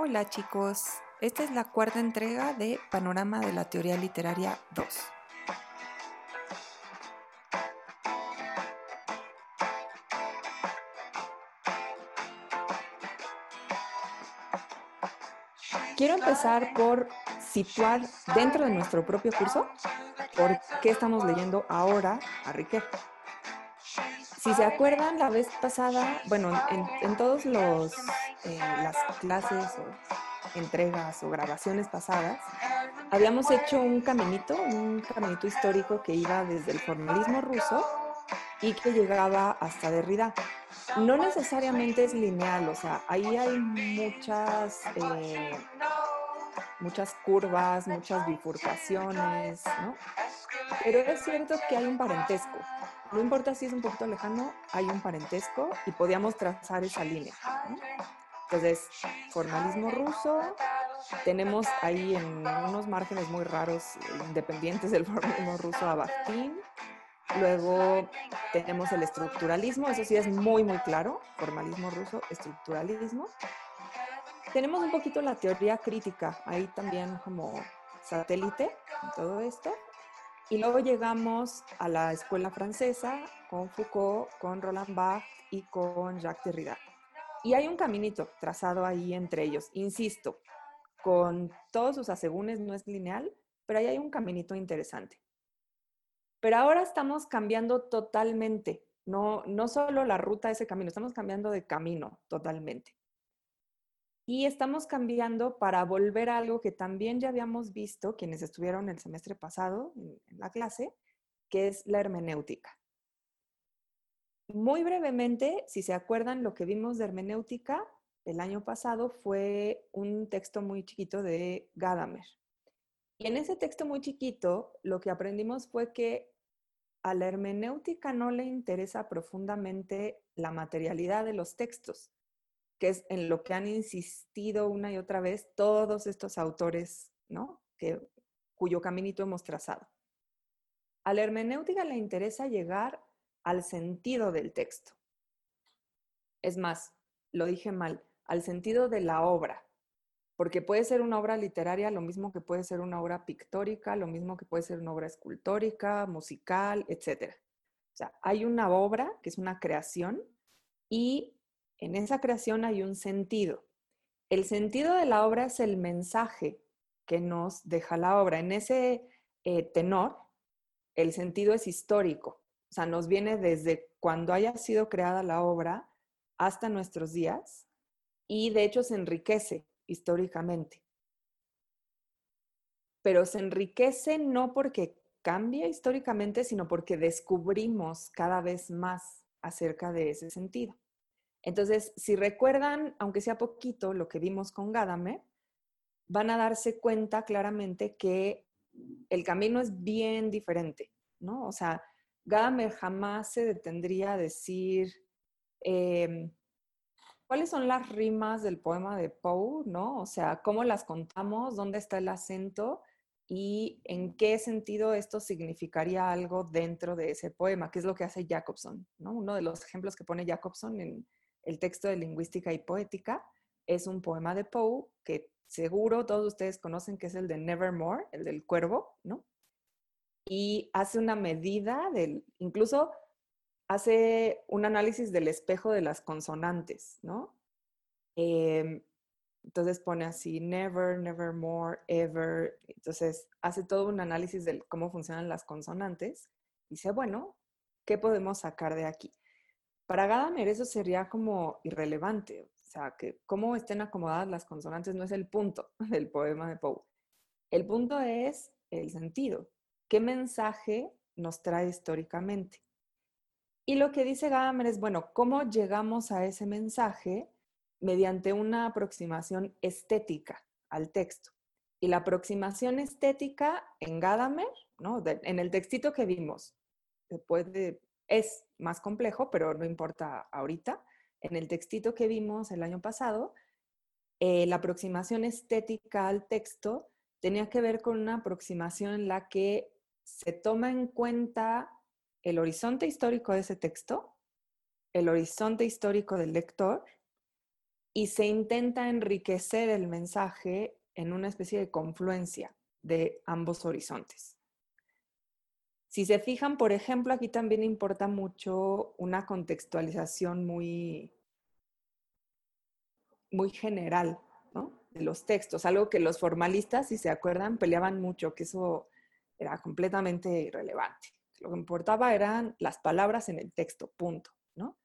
Hola chicos, esta es la cuarta entrega de Panorama de la Teoría Literaria 2. Quiero empezar por situar dentro de nuestro propio curso por qué estamos leyendo ahora a Riquet. Si se acuerdan, la vez pasada, bueno, en, todos los eh, las clases o entregas o grabaciones pasadas, habíamos hecho un caminito, un caminito histórico que iba desde el formalismo ruso y que llegaba hasta Derrida. No necesariamente es lineal, o sea, ahí hay muchas, eh, muchas curvas, muchas bifurcaciones, ¿no? Pero es cierto que hay un parentesco. No importa si es un poquito lejano, hay un parentesco y podíamos trazar esa línea. Entonces, formalismo ruso, tenemos ahí en unos márgenes muy raros, independientes del formalismo ruso a. Luego tenemos el estructuralismo, eso sí es muy, muy claro, formalismo ruso, estructuralismo. Tenemos un poquito la teoría crítica, ahí también como satélite todo esto. Y luego llegamos a la escuela francesa con Foucault, con Roland Barthes y con Jacques Derrida. Y hay un caminito trazado ahí entre ellos. Insisto, con todos sus asegúnes no es lineal, pero ahí hay un caminito interesante. Pero ahora estamos cambiando totalmente, no, no solo la ruta de ese camino, estamos cambiando de camino totalmente. Y estamos cambiando para volver a algo que también ya habíamos visto quienes estuvieron el semestre pasado en, la clase, que es la hermenéutica. Muy brevemente, si se acuerdan, lo que vimos de hermenéutica el año pasado fue un texto muy chiquito de Gadamer. Y en ese texto muy chiquito, lo que aprendimos fue que a la hermenéutica no le interesa profundamente la materialidad de los textos, que es en lo que han insistido una y otra vez todos estos autores, ¿no? Que, cuyo caminito hemos trazado. A la hermenéutica le interesa llegar al sentido del texto. Es más, lo dije mal, al sentido de la obra, porque puede ser una obra literaria lo mismo que puede ser una obra pictórica, lo mismo que puede ser una obra escultórica, musical, etc. O sea, hay una obra que es una creación y en esa creación hay un sentido. El sentido de la obra es el mensaje que nos deja la obra. En ese eh, tenor, el sentido es histórico, o sea, nos viene desde cuando haya sido creada la obra hasta nuestros días y de hecho se enriquece históricamente. Pero se enriquece no porque cambia históricamente, sino porque descubrimos cada vez más acerca de ese sentido. Entonces, si recuerdan, aunque sea poquito, lo que vimos con Gadamer, van a darse cuenta claramente que el camino es bien diferente, ¿no? O sea, Gadamer jamás se detendría a decir em, cuáles son las rimas del poema de Poe, ¿no? O sea, cómo las contamos, dónde está el acento y en qué sentido esto significaría algo dentro de ese poema, que es lo que hace Jacobson, ¿no? Uno de los ejemplos que pone Jacobson en, el texto de lingüística y poética es un poema de Poe que seguro todos ustedes conocen que es el de Nevermore, el del cuervo, ¿no? Y hace una medida del, incluso hace un análisis del espejo de las consonantes, ¿no? Em, entonces pone así, never, nevermore, ever. Entonces hace todo un análisis de cómo funcionan las consonantes. Dice, bueno, ¿qué podemos sacar de aquí? Para Gadamer eso sería como irrelevante, o sea, que cómo estén acomodadas las consonantes no es el punto del poema de Poe. El punto es el sentido. ¿Qué mensaje nos trae históricamente? Y lo que dice Gadamer es, bueno, ¿cómo llegamos a ese mensaje mediante una aproximación estética al texto? Y la aproximación estética en Gadamer, ¿no? en el textito que vimos, puede es más complejo, pero no importa ahorita. En el textito que vimos el año pasado, eh, la aproximación estética al texto tenía que ver con una aproximación en la que se toma en cuenta el horizonte histórico de ese texto, el horizonte histórico del lector y se intenta enriquecer el mensaje en una especie de confluencia de ambos horizontes. Si se fijan, por ejemplo, aquí también importa mucho una contextualización muy, muy general de los textos, algo que los formalistas, si se acuerdan, peleaban mucho, que eso era completamente irrelevante. Lo que importaba eran las palabras en el texto, punto. ¿no?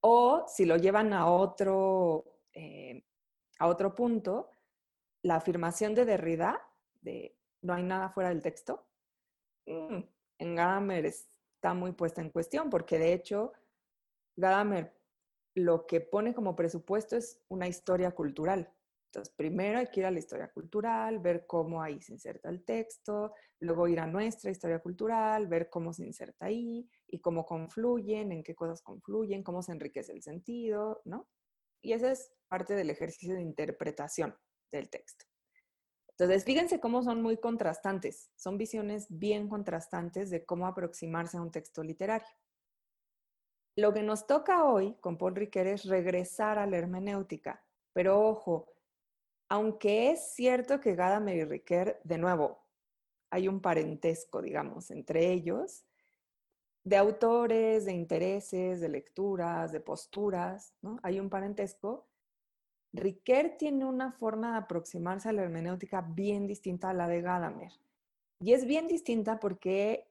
O si lo llevan a otro, eh, a otro punto, la afirmación de Derrida, de no hay nada fuera del texto, mm, en Gadamer está muy puesta en cuestión, porque de hecho, Gadamer lo que pone como presupuesto es una historia cultural. Entonces, primero hay que ir a la historia cultural, ver cómo ahí se inserta el texto, luego ir a nuestra historia cultural, ver cómo se inserta ahí y cómo confluyen, en qué cosas confluyen, cómo se enriquece el sentido, ¿no? Y esa es parte del ejercicio de interpretación del texto. Entonces, fíjense cómo son muy contrastantes, son visiones bien contrastantes de cómo aproximarse a un texto literario. Lo que nos toca hoy con Paul Riquet es regresar a la hermenéutica, pero ojo, aunque es cierto que Gadamer y Riquet, de nuevo, hay un parentesco, digamos, entre ellos, de autores, de intereses, de lecturas, de posturas, ¿no? Hay un parentesco. Riquet tiene una forma de aproximarse a la hermenéutica bien distinta a la de Gadamer. Y es bien distinta porque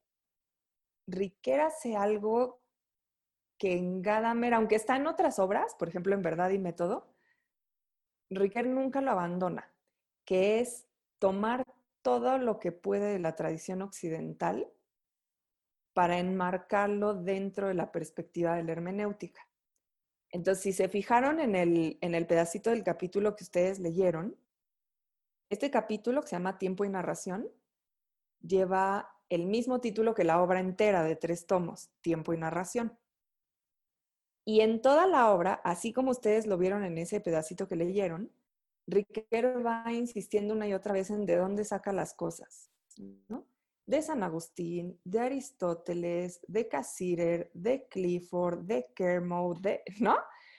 Riquet hace algo que en Gadamer, aunque está en otras obras, por ejemplo en Verdad y Método, Riquet nunca lo abandona, que es tomar todo lo que puede de la tradición occidental para enmarcarlo dentro de la perspectiva de la hermenéutica. Entonces, si se fijaron en el, en el pedacito del capítulo que ustedes leyeron, este capítulo que se llama Tiempo y Narración lleva el mismo título que la obra entera de tres tomos, Tiempo y Narración. Y en toda la obra, así como ustedes lo vieron en ese pedacito que leyeron, Riquet va insistiendo una y otra vez en de dónde saca las cosas, ¿no? de San Agustín, de Aristóteles, de Cassirer, de Clifford, de Kermode, de, ¿no?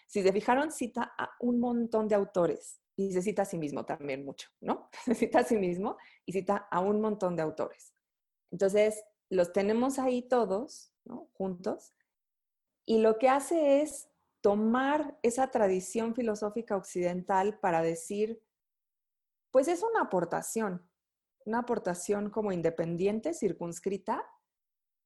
Si se fijaron, cita a un montón de autores y se cita a sí mismo también mucho, ¿no? Se cita a sí mismo y cita a un montón de autores. Entonces, los tenemos ahí todos, ¿no? Juntos. Y lo que hace es tomar esa tradición filosófica occidental para decir, pues es una aportación, una aportación como independiente, circunscrita,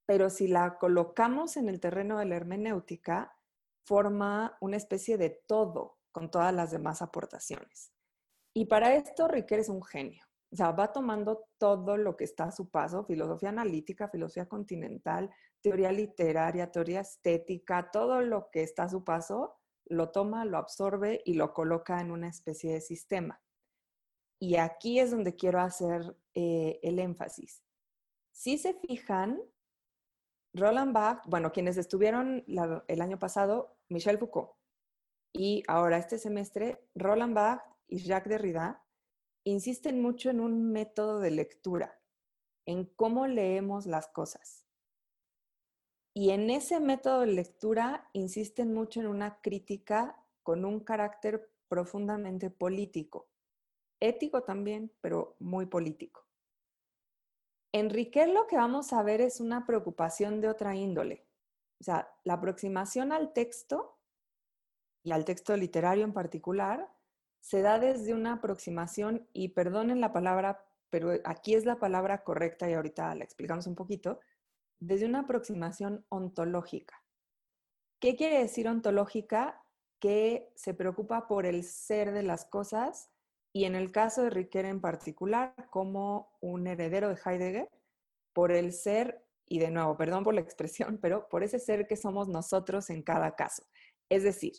pero si la colocamos en el terreno de la hermenéutica, forma una especie de todo con todas las demás aportaciones. Y para esto Riquet es un genio. O sea, va tomando todo lo que está a su paso, filosofía analítica, filosofía continental, teoría literaria, teoría estética, todo lo que está a su paso, lo toma, lo absorbe y lo coloca en una especie de sistema. Y aquí es donde quiero hacer eh, el énfasis. Si se fijan, Roland Barthes, bueno, quienes estuvieron el año pasado, Michel Foucault, y ahora este semestre, Roland Barthes y Jacques Derrida insisten mucho en un método de lectura, en cómo leemos las cosas. Y en ese método de lectura insisten mucho en una crítica con un carácter profundamente político ético también, pero muy político. Enrique lo que vamos a ver es una preocupación de otra índole. O sea, la aproximación al texto y al texto literario en particular se da desde una aproximación, y perdonen la palabra, pero aquí es la palabra correcta y ahorita la explicamos un poquito, desde una aproximación ontológica. ¿Qué quiere decir ontológica? Que se preocupa por el ser de las cosas y en el caso de Riquet en particular, como un heredero de Heidegger, por el ser, y de nuevo, perdón por la expresión, pero por ese ser que somos nosotros en cada caso. Es decir,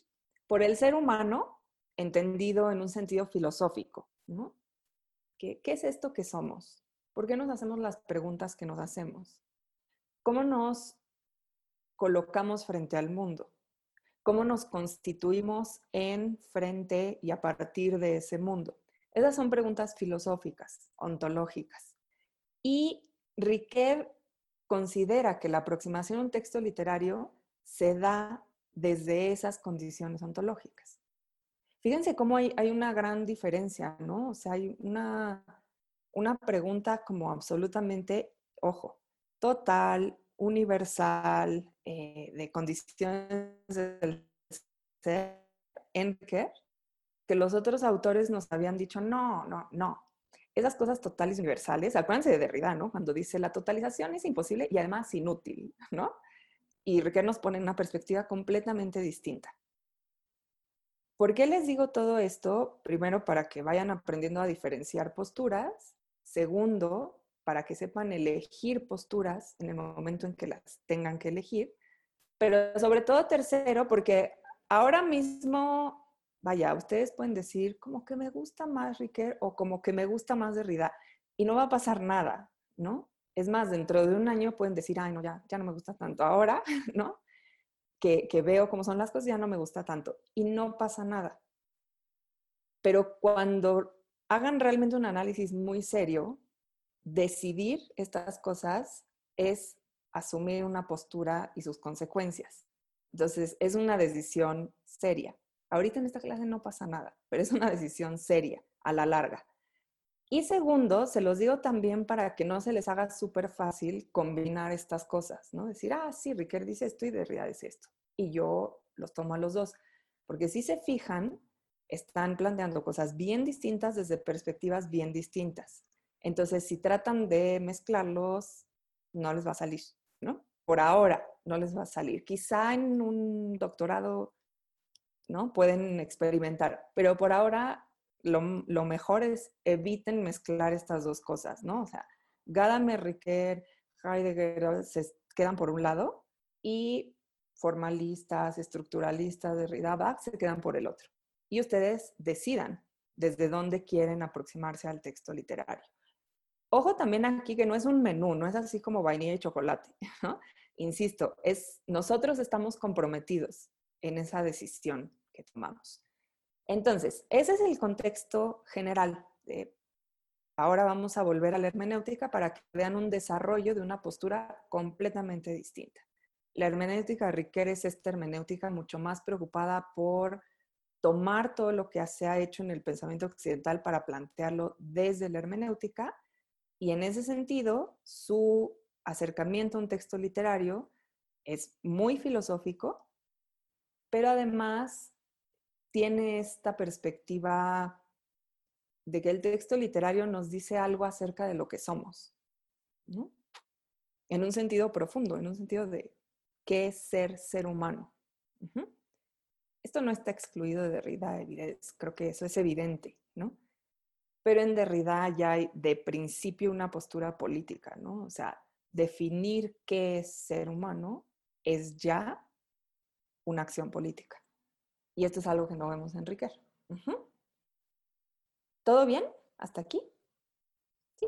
por el ser humano, entendido en un sentido filosófico, ¿no? ¿Qué, ¿Qué es esto que somos? ¿Por qué nos hacemos las preguntas que nos hacemos? ¿Cómo nos colocamos frente al mundo? ¿Cómo nos constituimos en, frente y a partir de ese mundo? Esas son preguntas filosóficas, ontológicas. Y Riquet considera que la aproximación a un texto literario se da desde esas condiciones ontológicas. Fíjense cómo hay, una gran diferencia, ¿no? O sea, hay una, una pregunta como absolutamente, ojo, total, universal, eh, de condiciones del ser, en que los otros autores nos habían dicho, no, no, no. Esas cosas totales universales, acuérdense de Derrida, ¿no? Cuando dice la totalización es imposible y además inútil, ¿no? Y Riquet nos pone una perspectiva completamente distinta. ¿Por qué les digo todo esto? Primero, para que vayan aprendiendo a diferenciar posturas. Segundo, para que sepan elegir posturas en el momento en que las tengan que elegir. Pero sobre todo, tercero, porque ahora mismo, vaya, ustedes pueden decir como que me gusta más Riquet o como que me gusta más Derrida y no va a pasar nada, ¿no? Es más, dentro de un año pueden decir, ay, no, ya, ya no me gusta tanto ahora, ¿no? Que, veo cómo son las cosas, ya no me gusta tanto. Y no pasa nada. Pero cuando hagan realmente un análisis muy serio, decidir estas cosas es asumir una postura y sus consecuencias. Entonces, es una decisión seria. Ahorita en esta clase no pasa nada, pero es una decisión seria a la larga. Y segundo, se los digo también para que no se les haga súper fácil combinar estas cosas, ¿no? Decir, ah, sí, Riquet dice esto y Derrida dice esto. Y yo los tomo a los dos. Porque si se fijan, están planteando cosas bien distintas desde perspectivas bien distintas. Entonces, si tratan de mezclarlos, no les va a salir, ¿no? Por ahora no les va a salir. Quizá en un doctorado, ¿no? Pueden experimentar, pero por ahora lo, mejor es eviten mezclar estas dos cosas, ¿no? O sea, Gadamer, Riquet, Heidegger se quedan por un lado y formalistas, estructuralistas, Derrida, Bach se quedan por el otro. Y ustedes decidan desde dónde quieren aproximarse al texto literario. Ojo también aquí que no es un menú, no es así como vainilla y chocolate, ¿no? Insisto, es, nosotros estamos comprometidos en esa decisión que tomamos. Entonces, ese es el contexto general. ahora vamos a volver a la hermenéutica para que vean un desarrollo de una postura completamente distinta. La hermenéutica Riquet es esta hermenéutica mucho más preocupada por tomar todo lo que se ha hecho en el pensamiento occidental para plantearlo desde la hermenéutica y en ese sentido, su acercamiento a un texto literario es muy filosófico, pero además tiene esta perspectiva de que el texto literario nos dice algo acerca de lo que somos, ¿no? En un sentido profundo, en un sentido de qué es ser ser humano. Esto no está excluido de Derrida, creo que eso es evidente, ¿no? pero en Derrida ya hay de principio una postura política, ¿no? O sea, definir qué es ser humano es ya una acción política. Y esto es algo que no vemos en Riquet. ¿Todo bien? ¿Hasta aquí? ¿Sí?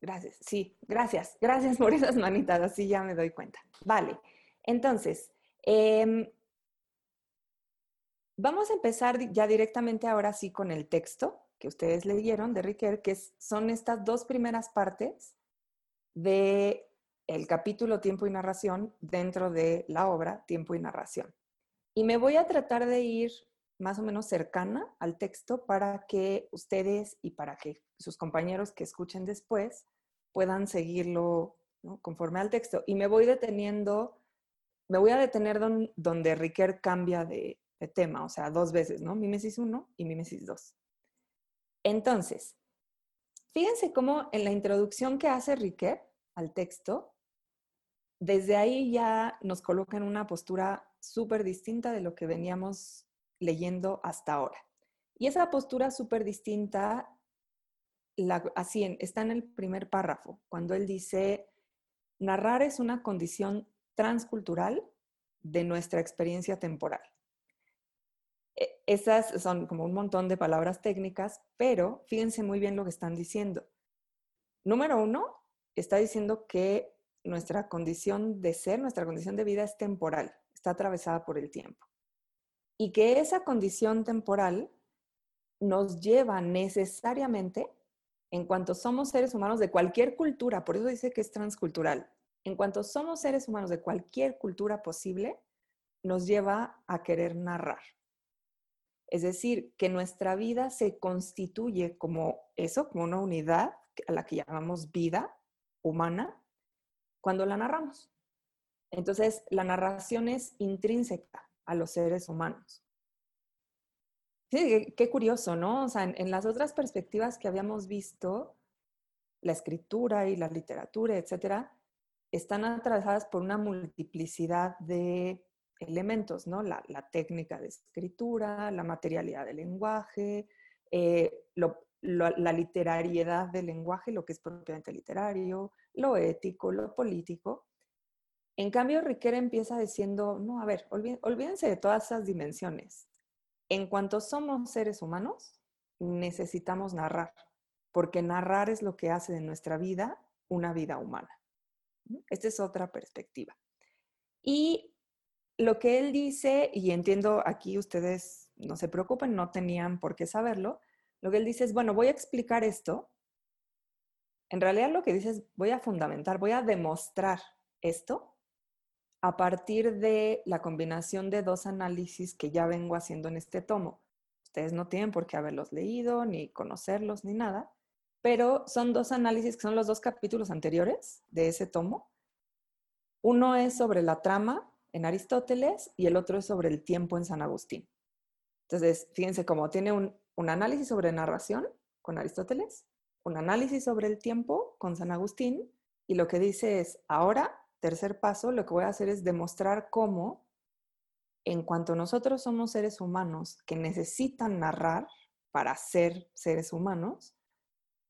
Gracias, sí, gracias, gracias por esas manitas, así ya me doy cuenta. Vale, entonces, em, vamos a empezar ya directamente ahora sí con el texto que ustedes leyeron de Riquet, que son estas dos primeras partes de el capítulo Tiempo y Narración dentro de la obra Tiempo y Narración. Y me voy a tratar de ir más o menos cercana al texto para que ustedes y para que sus compañeros que escuchen después puedan seguirlo conforme al texto. Y me voy deteniendo, me voy a detener donde Riquet cambia de, tema, o sea, dos veces, ¿no? Mimesis 1 y Mimesis 2. Entonces, fíjense cómo en la introducción que hace Riquet al texto, desde ahí ya nos coloca en una postura súper distinta de lo que veníamos leyendo hasta ahora. Y esa postura súper distinta así está en el primer párrafo, cuando él dice, narrar es una condición transcultural de nuestra experiencia temporal. E, esas son como un montón de palabras técnicas, pero fíjense muy bien lo que están diciendo. Número uno, está diciendo que nuestra condición de ser, nuestra condición de vida es temporal. está atravesada por el tiempo. Y que esa condición temporal nos lleva necesariamente, en cuanto somos seres humanos de cualquier cultura, por eso dice que es transcultural, en cuanto somos seres humanos de cualquier cultura posible, nos lleva a querer narrar. Es decir, que nuestra vida se constituye como eso, como una unidad a la que llamamos vida humana, cuando la narramos. Entonces, la narración es intrínseca a los seres humanos. Qué, curioso, ¿no? O sea, en, las otras perspectivas que habíamos visto, la escritura y la literatura, etcétera, están atravesadas por una multiplicidad de elementos, ¿no? La, técnica de escritura, la materialidad del lenguaje, eh, la literariedad del lenguaje, lo que es propiamente literario, lo ético, lo político. En cambio, Riquet empieza diciendo, no, a ver, olvídense de todas esas dimensiones. En cuanto somos seres humanos, necesitamos narrar, porque narrar es lo que hace de nuestra vida una vida humana. Esta es otra perspectiva. Y lo que él dice, y entiendo aquí ustedes no se preocupen, no tenían por qué saberlo, lo que él dice es, bueno, voy a explicar esto. En realidad lo que dice es, voy a fundamentar, voy a demostrar esto a partir de la combinación de dos análisis que ya vengo haciendo en este tomo. Ustedes no tienen por qué haberlos leído, ni conocerlos, ni nada, pero son dos análisis que son los dos capítulos anteriores de ese tomo. Uno es sobre la trama en Aristóteles y el otro es sobre el tiempo en San Agustín. Entonces, fíjense cómo tiene un, análisis sobre narración con Aristóteles, un análisis sobre el tiempo con San Agustín y lo que dice es, ahora, tercer paso, lo que voy a hacer es demostrar cómo, en cuanto nosotros somos seres humanos que necesitan narrar para ser seres humanos,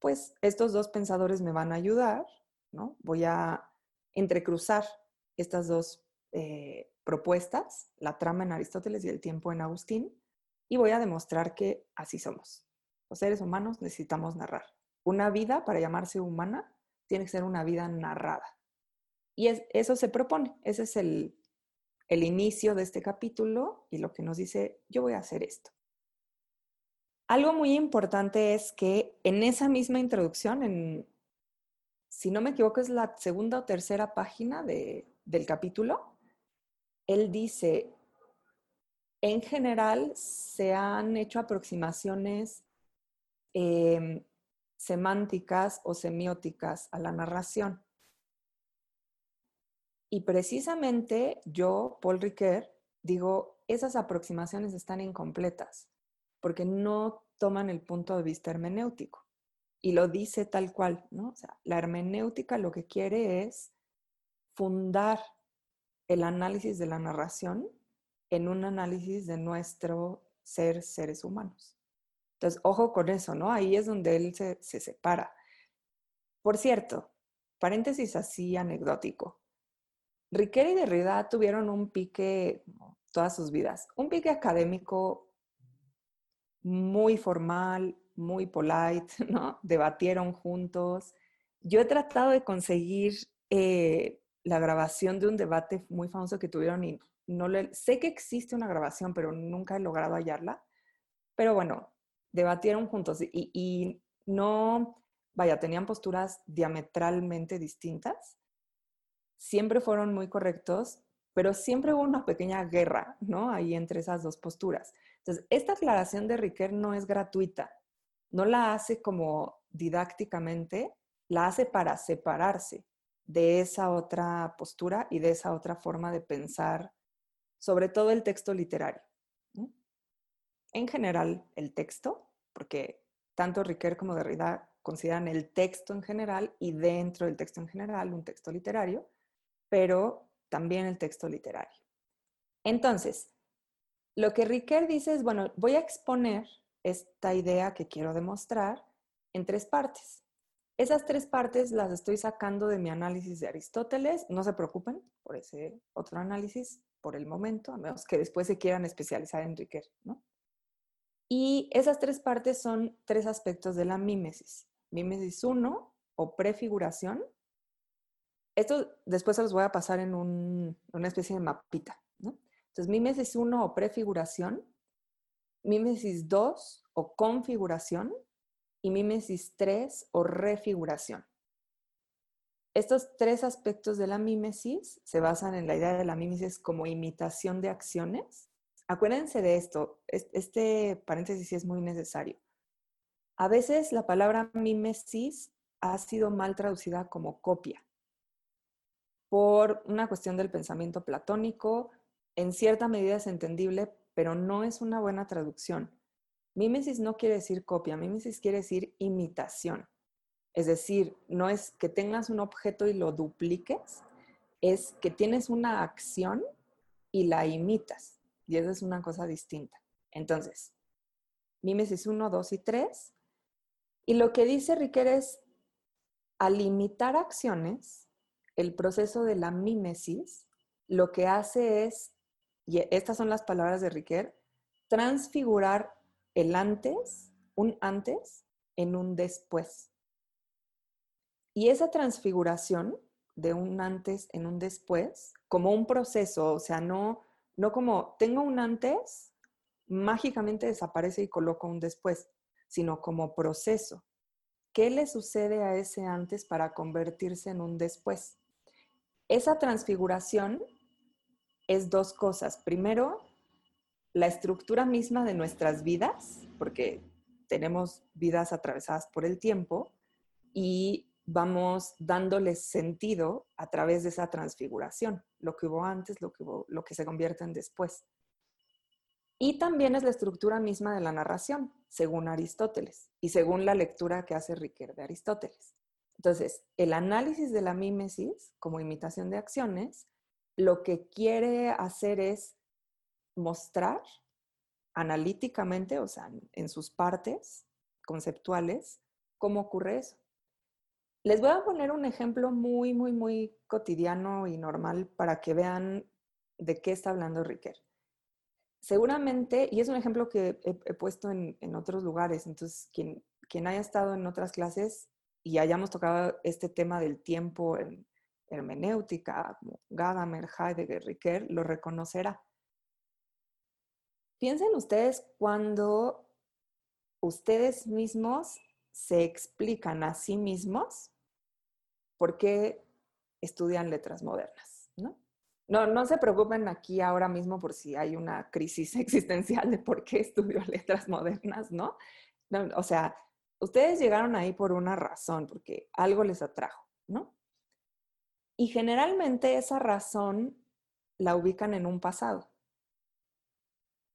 pues estos dos pensadores me van a ayudar, ¿no? Voy a entrecruzar estas dos eh, propuestas, la trama en Aristóteles y el tiempo en Agustín, y voy a demostrar que así somos. Los seres humanos necesitamos narrar. Una vida, para llamarse humana, tiene que ser una vida narrada. Y eso se propone, ese es el, el inicio de este capítulo y lo que nos dice, yo voy a hacer esto. Algo muy importante es que en esa misma introducción, si no me equivoco, es la segunda o tercera página de, del capítulo, él dice, en general se han hecho aproximaciones em, semánticas o semióticas a la narración. Y precisamente yo, Paul Ricoeur, digo, esas aproximaciones están incompletas porque no toman el punto de vista hermenéutico. Y lo dice tal cual, ¿no? O sea, la hermenéutica lo que quiere es fundar el análisis de la narración en un análisis de nuestro ser seres humanos. Entonces, ojo con eso, ¿no? Ahí es donde él se, separa. Por cierto, paréntesis así anecdótico. Riquet y Derrida tuvieron un pique todas sus vidas, un pique académico muy formal, muy polite, ¿no? Debatieron juntos. Yo he tratado de conseguir eh, la grabación de un debate muy famoso que tuvieron y no le, sé que existe una grabación, pero nunca he logrado hallarla. Pero bueno, debatieron juntos y, y no, vaya, tenían posturas diametralmente distintas. Siempre fueron muy correctos, pero siempre hubo una pequeña guerra, ¿no? Ahí entre esas dos posturas. Entonces, esta aclaración de Riquet no es gratuita, no la hace como didácticamente, la hace para separarse de esa otra postura y de esa otra forma de pensar, sobre todo el texto literario. En general, el texto, porque tanto Riquet como Derrida consideran el texto en general y dentro del texto en general un texto literario, pero también el texto literario. Entonces, lo que Riquet dice es, bueno, voy a exponer esta idea que quiero demostrar en tres partes. Esas tres partes las estoy sacando de mi análisis de Aristóteles. No se preocupen por ese otro análisis por el momento, a menos que después se quieran especializar en Riquet, ¿no? Y esas tres partes son tres aspectos de la mímesis. Mímesis 1 o prefiguración. Esto después se los voy a pasar en una especie de mapita. Entonces, mímesis 1 o prefiguración, mímesis 2 o configuración y mímesis 3 o refiguración. Estos tres aspectos de la mímesis se basan en la idea de la mímesis como imitación de acciones. Acuérdense de esto, este paréntesis es muy necesario. A veces la palabra mímesis ha sido mal traducida como copia por una cuestión del pensamiento platónico. En cierta medida es entendible, pero no es una buena traducción. Mímesis no quiere decir copia, mímesis quiere decir imitación. Es decir, no es que tengas un objeto y lo dupliques, es que tienes una acción y la imitas. Y eso es una cosa distinta. Entonces, mímesis 1, 2 y 3. Y lo que dice Riquet es, al imitar acciones, el proceso de la mímesis lo que hace es, y estas son las palabras de Riquet, transfigurar el antes, un antes, en un después. Y esa transfiguración de un antes en un después, como un proceso, o sea, no, no como tengo un antes, mágicamente desaparece y coloco un después, sino como proceso. ¿Qué le sucede a ese antes para convertirse en un después? Esa transfiguración es dos cosas. Primero, la estructura misma de nuestras vidas, porque tenemos vidas atravesadas por el tiempo, y vamos dándoles sentido a través de esa transfiguración, lo que hubo antes, lo que, lo que se convierte en después. Y también es la estructura misma de la narración, según Aristóteles y según la lectura que hace Riquet de Aristóteles. Entonces, el análisis de la mímesis como imitación de acciones, lo que quiere hacer es mostrar analíticamente, o sea, en sus partes conceptuales, cómo ocurre eso. Les voy a poner un ejemplo muy, muy, muy cotidiano y normal para que vean de qué está hablando Riquet. Seguramente, y es un ejemplo que he, puesto en, otros lugares, entonces quien, quien haya estado en otras clases y hayamos tocado este tema del tiempo en hermenéutica, Gadamer, Heidegger, Riquet, lo reconocerá. Piensen ustedes cuando ustedes mismos se explican a sí mismos por qué estudian letras modernas, ¿no? No, no se preocupen aquí ahora mismo por si hay una crisis existencial de por qué estudio letras modernas, ¿no? no o sea, ustedes llegaron ahí por una razón, porque algo les atrajo, ¿no? Y generalmente esa razón la ubican en un pasado.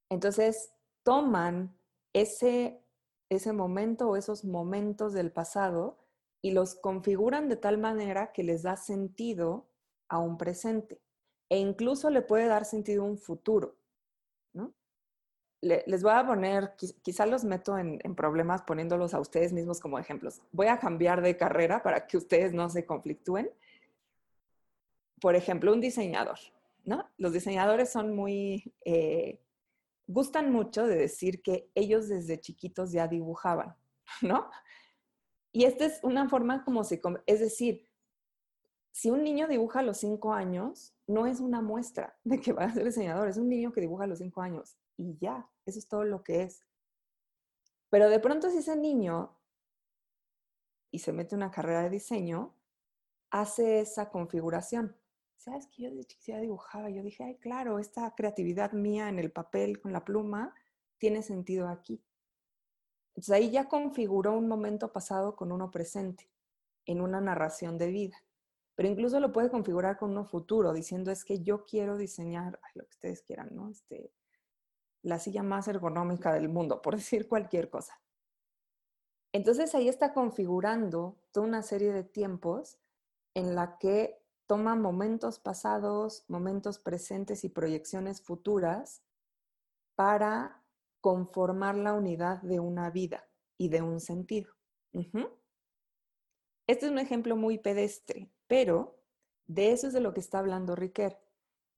Entonces, toman ese, ese momento o esos momentos del pasado y los configuran de tal manera que les da sentido a un presente e incluso le puede dar sentido a un futuro. ¿no? les voy a poner, quizá los meto en, en, problemas poniéndolos a ustedes mismos como ejemplos. Voy a cambiar de carrera para que ustedes no se conflictúen. Por ejemplo, un diseñador. ¿no? Los diseñadores son muy, eh, gustan mucho de decir que ellos desde chiquitos ya dibujaban, ¿no? Y esta es una forma como se... Es decir, si un niño dibuja a los cinco años, no es una muestra de que va a ser diseñador, es un niño que dibuja a los cinco años y ya, eso es todo lo que es. Pero de pronto si ese niño y se mete una carrera de diseño, hace esa configuración. ¿Sabes que yo de chiquita dibujaba? Yo dije, ay, claro, esta creatividad mía en el papel con la pluma tiene sentido aquí. Entonces ahí ya configuró un momento pasado con uno presente, en una narración de vida. Pero incluso lo puede configurar con uno futuro, diciendo es que yo quiero diseñar lo que ustedes quieran, ¿no? Este, la silla más ergonómica del mundo, por decir cualquier cosa. Entonces ahí está configurando toda una serie de tiempos en la que toma momentos pasados, momentos presentes y proyecciones futuras para conformar la unidad de una vida y de un sentido. Este es un ejemplo muy pedestre, pero de eso es de lo que está hablando Riquet.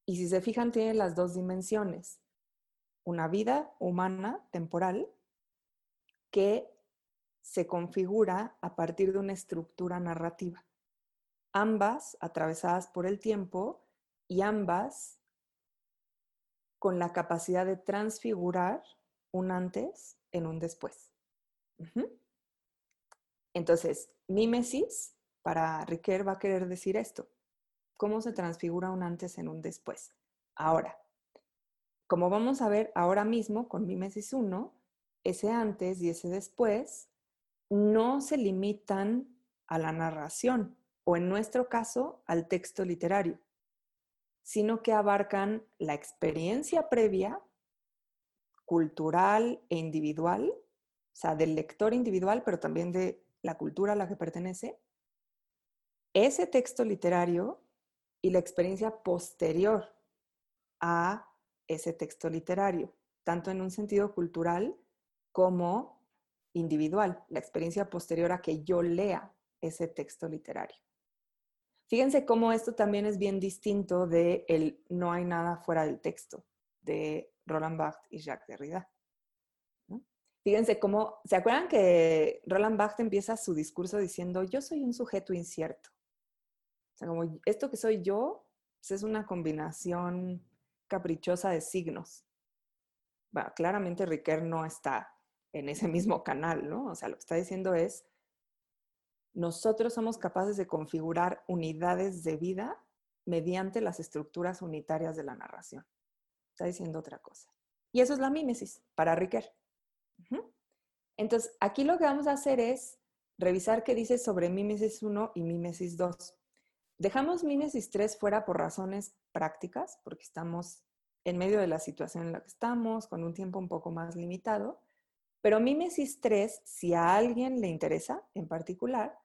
Y si se fijan, tiene las dos dimensiones. Una vida humana, temporal, que se configura a partir de una estructura narrativa. Ambas atravesadas por el tiempo y ambas con la capacidad de transfigurar un antes en un después. Entonces, mímesis para Riquet va a querer decir esto. ¿Cómo se transfigura un antes en un después? Ahora, como vamos a ver ahora mismo con mímesis 1, ese antes y ese después no se limitan a la narración o en nuestro caso al texto literario, sino que abarcan la experiencia previa, cultural e individual, o sea, del lector individual, pero también de la cultura a la que pertenece, ese texto literario y la experiencia posterior a ese texto literario, tanto en un sentido cultural como individual, la experiencia posterior a que yo lea ese texto literario. Fíjense cómo esto también es bien distinto de el no hay nada fuera del texto de Roland Barthes y Jacques Derrida. Fíjense cómo, ¿se acuerdan que Roland Barthes empieza su discurso diciendo, yo soy un sujeto incierto? O sea, como esto que soy yo pues, es una combinación caprichosa de signos. Bueno, claramente Riquet no está en ese mismo canal, ¿no? O sea, lo que está diciendo es, nosotros somos capaces de configurar unidades de vida mediante las estructuras unitarias de la narración. Está diciendo otra cosa. Y eso es la mímesis para Riquet. Entonces, aquí lo que vamos a hacer es revisar qué dice sobre mímesis 1 y mímesis 2. Dejamos mímesis 3 fuera por razones prácticas, porque estamos en medio de la situación en la que estamos, con un tiempo un poco más limitado. Pero mímesis 3, si a alguien le interesa en particular,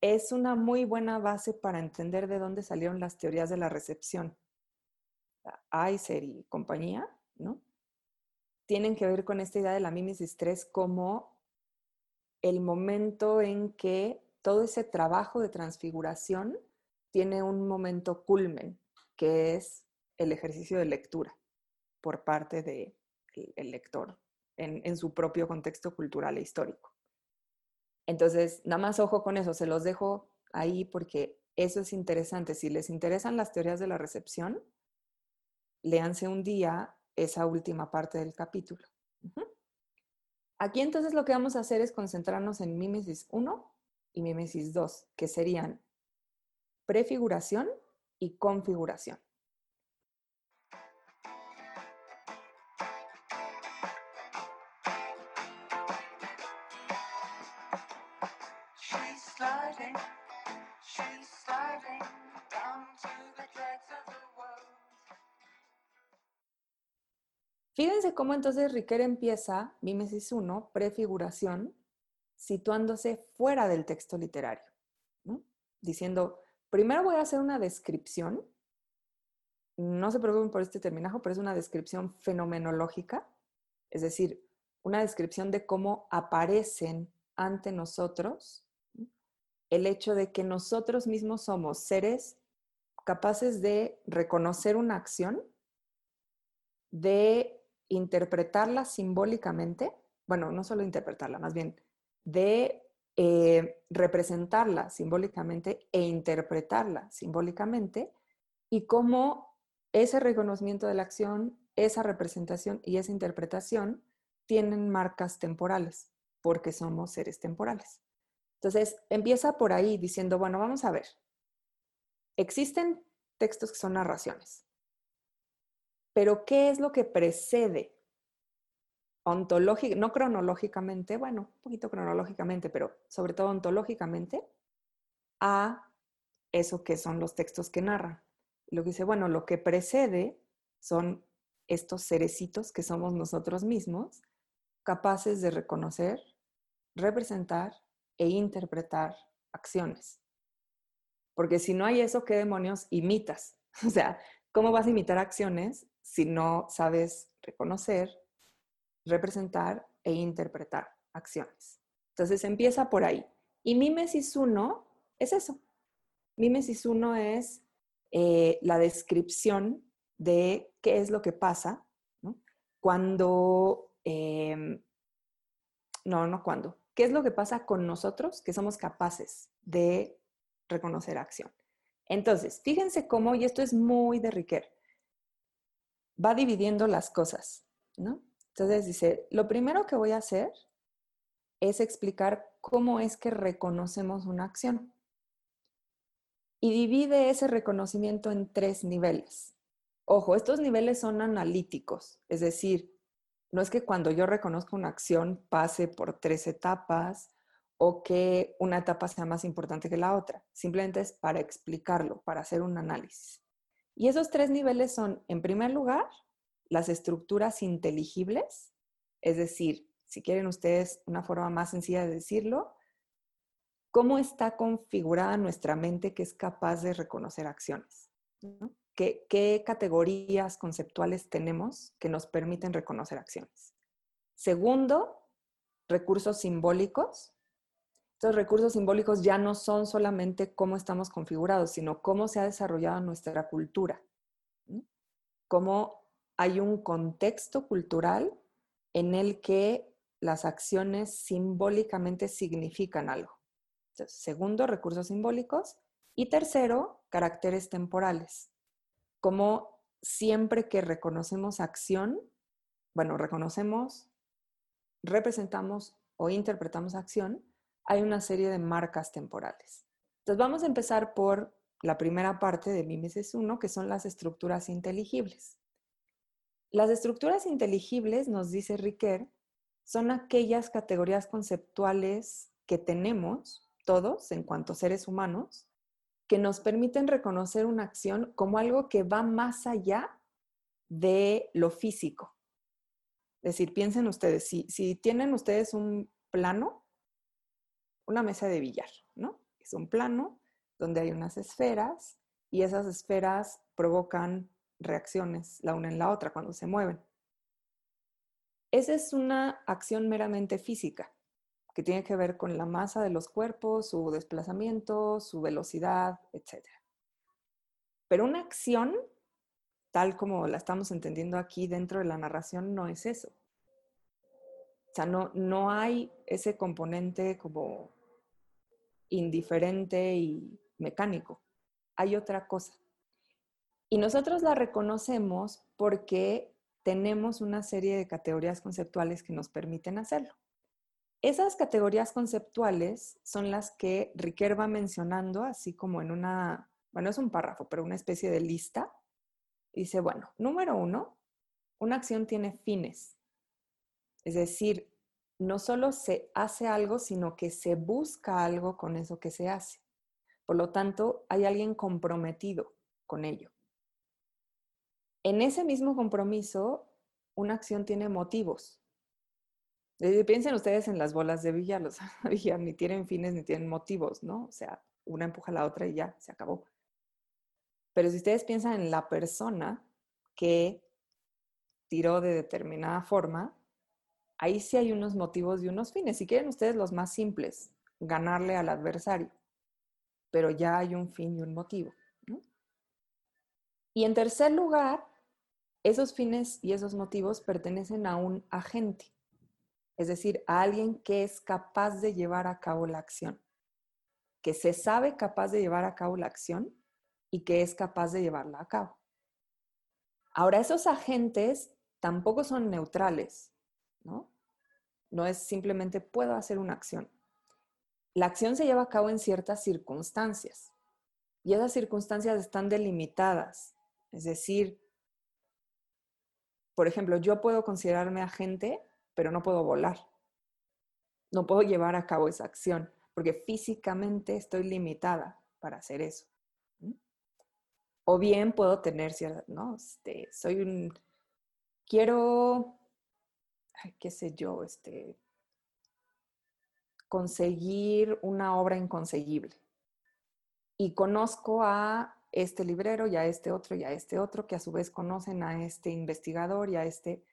es una muy buena base para entender de dónde salieron las teorías de la recepción. Eiser y compañía, ¿no? Tienen que ver con esta idea de la mímesis 3 como el momento en que todo ese trabajo de transfiguración tiene un momento culmen, que es el ejercicio de lectura por parte del de lector en, su propio contexto cultural e histórico. Entonces, nada más ojo con eso, se los dejo ahí porque eso es interesante. Si les interesan las teorías de la recepción, léanse un día esa última parte del capítulo. Aquí entonces lo que vamos a hacer es concentrarnos en mímesis 1 y mímesis 2, que serían prefiguración y configuración. Cómo entonces Riquet empieza, Mimesis 1, prefiguración, situándose fuera del texto literario, diciendo, primero voy a hacer una descripción, no se preocupen por este terminajo, pero es una descripción fenomenológica, es decir, una descripción de cómo aparecen ante nosotros el hecho de que nosotros mismos somos seres capaces de reconocer una acción, de interpretarla simbólicamente, bueno, no solo interpretarla, más bien de eh, representarla simbólicamente e interpretarla simbólicamente y cómo ese reconocimiento de la acción, esa representación y esa interpretación tienen marcas temporales, porque somos seres temporales. Entonces, empieza por ahí diciendo, bueno, vamos a ver, existen textos que son narraciones, pero ¿qué es lo que precede ontológica, no cronológicamente, bueno, un poquito cronológicamente, pero sobre todo ontológicamente, a eso que son los textos que narran? lo que dice, bueno, lo que precede son estos cerecitos que somos nosotros mismos, capaces de reconocer, representar e interpretar acciones. Porque si no hay eso, ¿qué demonios imitas? O sea, ¿cómo vas a imitar acciones si no sabes reconocer, representar e interpretar acciones. Entonces empieza por ahí. Y mímesis 1 es eso. Mímesis 1 es eh, la descripción de qué es lo que pasa cuando, em, no, no cuando, qué es lo que pasa con nosotros que somos capaces de reconocer acción. Entonces, fíjense cómo, y esto es muy de Riquet, va dividiendo las cosas, ¿no? Entonces dice, lo primero que voy a hacer es explicar cómo es que reconocemos una acción. Y divide ese reconocimiento en tres niveles. Ojo, estos niveles son analíticos, es decir, no es que cuando yo reconozco una acción pase por tres etapas o que una etapa sea más importante que la otra. Simplemente es para explicarlo, para hacer un análisis. Y esos tres niveles son, en primer lugar, las estructuras inteligibles, es decir, si quieren ustedes una forma más sencilla de decirlo, cómo está configurada nuestra mente que es capaz de reconocer acciones. ¿Qué, categorías conceptuales tenemos que nos permiten reconocer acciones? Segundo, recursos simbólicos. Estos recursos simbólicos ya no son solamente cómo estamos configurados, sino cómo se ha desarrollado nuestra cultura. Cómo hay un contexto cultural en el que las acciones simbólicamente significan algo. segundo, recursos simbólicos. Y tercero, caracteres temporales como siempre que reconocemos acción, bueno, reconocemos, representamos o interpretamos acción, hay una serie de marcas temporales. Entonces vamos a empezar por la primera parte de Mimesis 1, que son las estructuras inteligibles. Las estructuras inteligibles, nos dice Riquet, son aquellas categorías conceptuales que tenemos todos en cuanto seres humanos que nos permiten reconocer una acción como algo que va más allá de lo físico. Es decir, piensen ustedes, si, si tienen ustedes un plano, una mesa de billar, ¿no? Es un plano donde hay unas esferas y esas esferas provocan reacciones la una en la otra cuando se mueven. Esa es una acción meramente física que tiene que ver con la masa de los cuerpos, su desplazamiento, su velocidad, etc. Pero una acción, tal como la estamos entendiendo aquí dentro de la narración, no es eso. O sea, no, no hay ese componente como indiferente y mecánico. Hay otra cosa. Y nosotros la reconocemos porque tenemos una serie de categorías conceptuales que nos permiten hacerlo. Esas categorías conceptuales son las que Riquet va mencionando, así como en una, bueno, es un párrafo, pero una especie de lista. Dice, bueno, número uno, una acción tiene fines. Es decir, no solo se hace algo, sino que se busca algo con eso que se hace. Por lo tanto, hay alguien comprometido con ello. En ese mismo compromiso, una acción tiene motivos. Piensen ustedes en las bolas de billar, los billar ni tienen fines ni tienen motivos, ¿no? O sea, una empuja a la otra y ya, se acabó. Pero si ustedes piensan en la persona que tiró de determinada forma, ahí sí hay unos motivos y unos fines. Si quieren ustedes los más simples, ganarle al adversario, pero ya hay un fin y un motivo. Y en tercer lugar, esos fines y esos motivos pertenecen a un agente es decir, a alguien que es capaz de llevar a cabo la acción, que se sabe capaz de llevar a cabo la acción y que es capaz de llevarla a cabo. Ahora, esos agentes tampoco son neutrales, ¿no? Es simplemente puedo hacer una acción. La acción se lleva a cabo en ciertas circunstancias y esas circunstancias están delimitadas. Es decir, por ejemplo, yo puedo considerarme agente pero no puedo volar. No puedo llevar a cabo esa acción porque físicamente estoy limitada para hacer eso. O bien puedo tener cierta, ¿no? Este, soy un, quiero, qué sé yo, este, conseguir una obra inconseguible. Y conozco a este librero y a este otro y a este otro, que a su vez conocen a este investigador y a este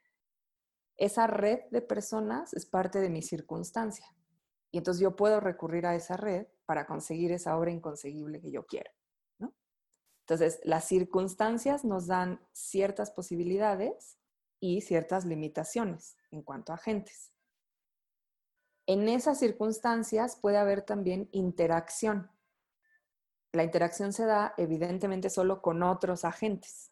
esa red de personas es parte de mi circunstancia. Y entonces yo puedo recurrir a esa red para conseguir esa obra inconseguible que yo quiero. Entonces, las circunstancias nos dan ciertas posibilidades y ciertas limitaciones en cuanto a agentes. En esas circunstancias puede haber también interacción. La interacción se da evidentemente solo con otros agentes.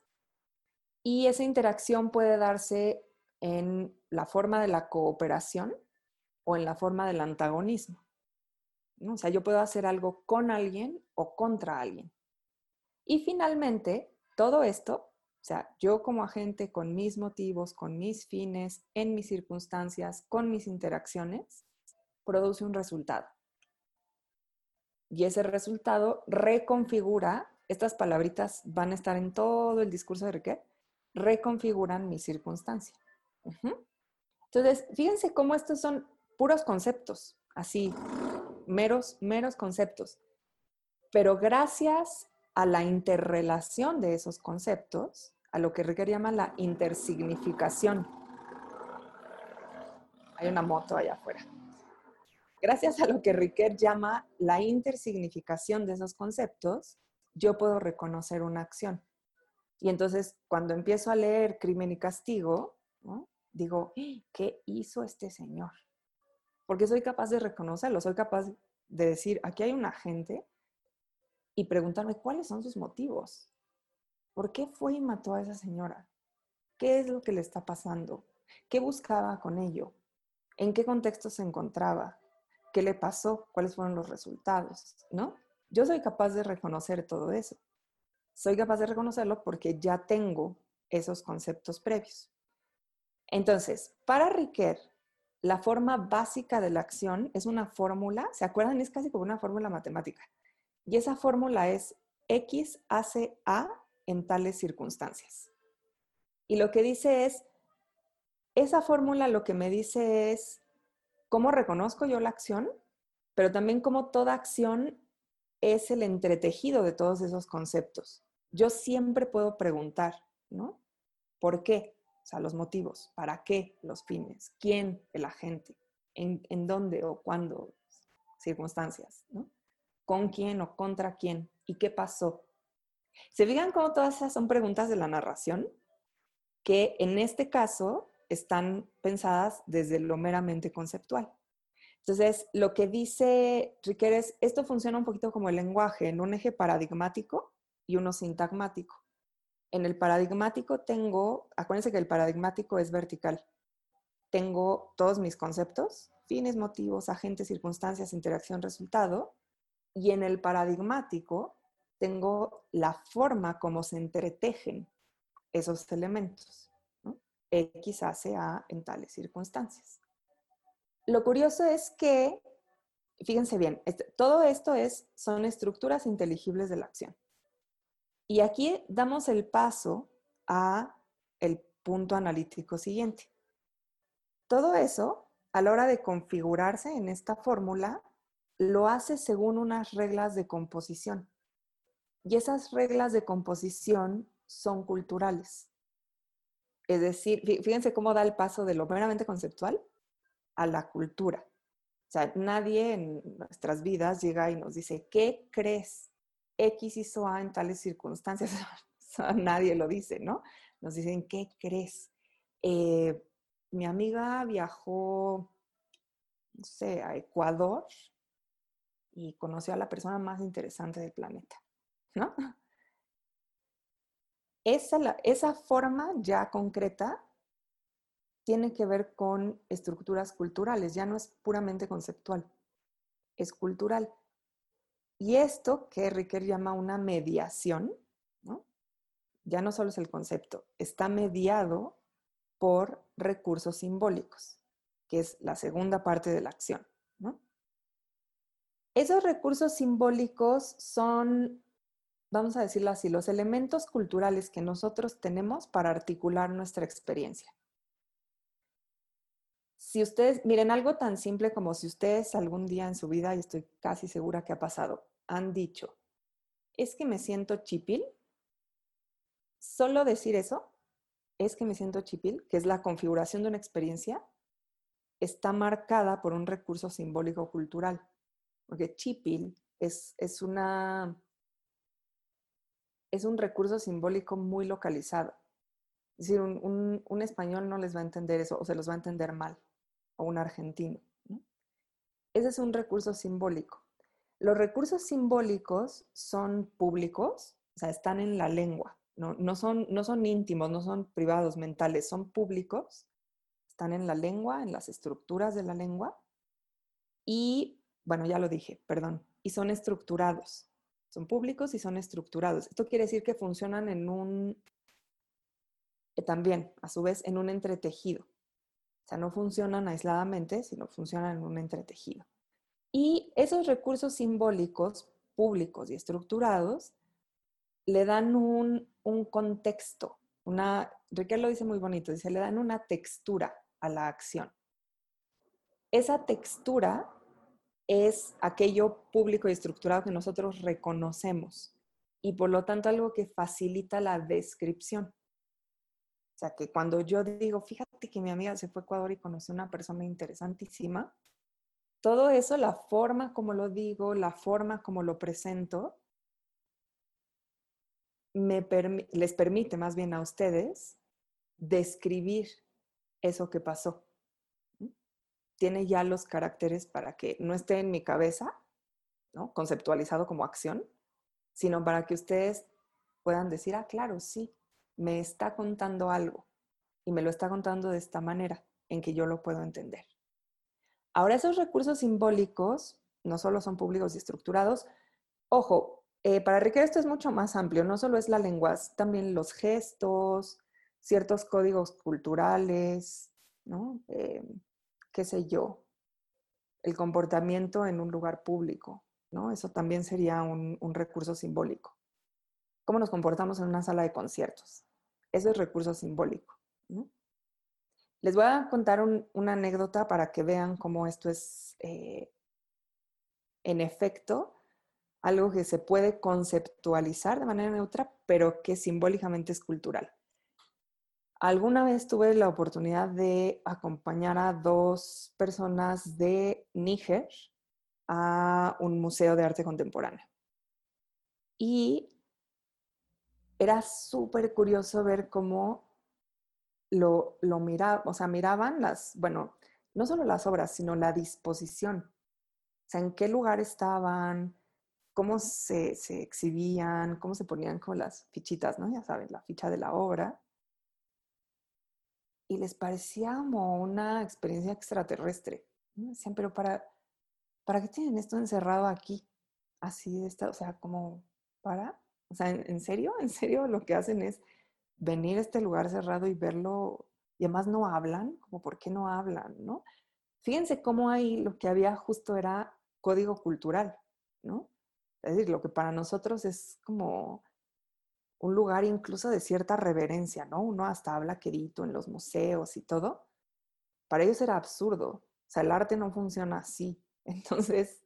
Y esa interacción puede darse en la forma de la cooperación o en la forma del antagonismo. O sea, yo puedo hacer algo con alguien o contra alguien. Y finalmente, todo esto, o sea, yo como agente con mis motivos, con mis fines, en mis circunstancias, con mis interacciones, produce un resultado. Y ese resultado reconfigura, estas palabritas van a estar en todo el discurso de Riquet, reconfiguran mi circunstancia. Entonces, fíjense cómo estos son puros conceptos, así, meros, meros conceptos. Pero gracias a la interrelación de esos conceptos, a lo que Riquet llama la intersignificación. Hay una moto allá afuera. Gracias a lo que Riquet llama la intersignificación de esos conceptos, yo puedo reconocer una acción. Y entonces, cuando empiezo a leer crimen y castigo, digo, ¿qué hizo este señor? Porque soy capaz de reconocerlo, soy capaz de decir, aquí hay un agente y preguntarme cuáles son sus motivos. ¿Por qué fue y mató a esa señora? ¿Qué es lo que le está pasando? ¿Qué buscaba con ello? ¿En qué contexto se encontraba? ¿Qué le pasó? ¿Cuáles fueron los resultados? ¿No? Yo soy capaz de reconocer todo eso soy capaz de reconocerlo porque ya tengo esos conceptos previos. Entonces, para Riquet, la forma básica de la acción es una fórmula, ¿se acuerdan? Es casi como una fórmula matemática. Y esa fórmula es X hace A en tales circunstancias. Y lo que dice es, esa fórmula lo que me dice es cómo reconozco yo la acción, pero también cómo toda acción es el entretejido de todos esos conceptos. Yo siempre puedo preguntar, ¿no? ¿Por qué? O sea, los motivos, ¿para qué los fines? ¿Quién el agente? ¿En, dónde o cuándo? Circunstancias. ¿Con quién o contra quién? ¿Y qué pasó? ¿Se fijan cómo todas esas son preguntas de la narración? Que en este caso están pensadas desde lo meramente conceptual. Entonces, lo que dice Riquet es, esto funciona un poquito como el lenguaje, en un eje paradigmático y uno sintagmático. En el paradigmático tengo, acuérdense que el paradigmático es vertical. Tengo todos mis conceptos, fines, motivos, agentes, circunstancias, interacción, resultado. Y en el paradigmático tengo la forma como se entretejen esos elementos. X hace A en tales circunstancias. Lo curioso es que, fíjense bien, todo esto es, son estructuras inteligibles de la acción. Y aquí damos el paso a el punto analítico siguiente. Todo eso, a la hora de configurarse en esta fórmula, lo hace según unas reglas de composición. Y esas reglas de composición son culturales. Es decir, fíjense cómo da el paso de lo meramente conceptual a la cultura. O sea, nadie en nuestras vidas llega y nos dice, ¿qué crees? X hizo A en tales circunstancias. nadie lo dice, ¿no? Nos dicen, ¿qué crees? Eh, mi amiga viajó, no sé, a Ecuador y conoció a la persona más interesante del planeta, ¿no? Esa, esa forma ya concreta tiene que ver con estructuras culturales, ya no es puramente conceptual, es cultural. Y esto que Riquet llama una mediación, ¿no? ya no solo es el concepto, está mediado por recursos simbólicos, que es la segunda parte de la acción. ¿no? Esos recursos simbólicos son, vamos a decirlo así, los elementos culturales que nosotros tenemos para articular nuestra experiencia si ustedes, miren, algo tan simple como si ustedes algún día en su vida, y estoy casi segura que ha pasado, han dicho, es que me siento chipil, solo decir eso, es que me siento chipil, que es la configuración de una experiencia, está marcada por un recurso simbólico cultural. Porque chipil es, es, una, es un recurso simbólico muy localizado. Es decir, un, un español no les va a entender eso o se los va a entender mal o un argentino. Ese es un recurso simbólico. Los recursos simbólicos son públicos, o sea, están en la lengua. no, no, son, no son íntimos, no son privados, mentales, son públicos, están en la lengua, en las estructuras de la lengua y, bueno, ya lo dije, perdón, y son estructurados, son públicos y son estructurados. Esto quiere decir que funcionan en un, eh, también, a su vez, en un entretejido. O sea, no funcionan aisladamente, sino funcionan en un entretejido. Y esos recursos simbólicos, públicos y estructurados, le dan un, contexto, una, Riquel lo dice muy bonito, dice, le dan una textura a la acción. Esa textura es aquello público y estructurado que nosotros reconocemos y por lo tanto algo que facilita la descripción. O sea, que cuando yo digo, fíjate que mi amiga se fue a Ecuador y conoció a una persona interesantísima, todo eso, la forma como lo digo, la forma como lo presento, les permite más bien a ustedes describir eso que pasó. Tiene ya los caracteres para que no esté en mi cabeza, ¿no? conceptualizado como acción, sino para que ustedes puedan decir, ah, claro, sí, me está contando algo y me lo está contando de esta manera en que yo lo puedo entender. Ahora, esos recursos simbólicos no solo son públicos y estructurados, ojo, eh, para Riquelme esto es mucho más amplio, no solo es la lengua, también los gestos, ciertos códigos culturales, ¿no? Eh, qué sé yo, el comportamiento en un lugar público, ¿no? Eso también sería un, recurso simbólico. ¿Cómo nos comportamos en una sala de conciertos? Eso es recurso simbólico, Les voy a contar una anécdota para que vean cómo esto es, eh, en efecto, algo que se puede conceptualizar de manera neutra, pero que simbólicamente es cultural. Alguna vez tuve la oportunidad de acompañar a dos personas de Níger a un museo de arte contemporáneo. Y era súper curioso ver cómo lo, lo miraban, o sea, miraban las, bueno, no solo las obras, sino la disposición. O sea, en qué lugar estaban, cómo se, exhibían, cómo se ponían con las fichitas, ¿no? Ya saben, la ficha de la obra. Y les parecía como una experiencia extraterrestre. Decían, pero para, ¿para qué tienen esto encerrado aquí? Así de esta, o sea, como, ¿para? O sea, ¿en, serio? ¿En serio lo que hacen es venir a este lugar cerrado y verlo? Y además no hablan, como, ¿por qué no hablan, no? Fíjense cómo ahí lo que había justo era código cultural, ¿no? Es decir, lo que para nosotros es como un lugar incluso de cierta reverencia, ¿no? Uno hasta habla querido en los museos y todo. Para ellos era absurdo. O sea, el arte no funciona así. Entonces,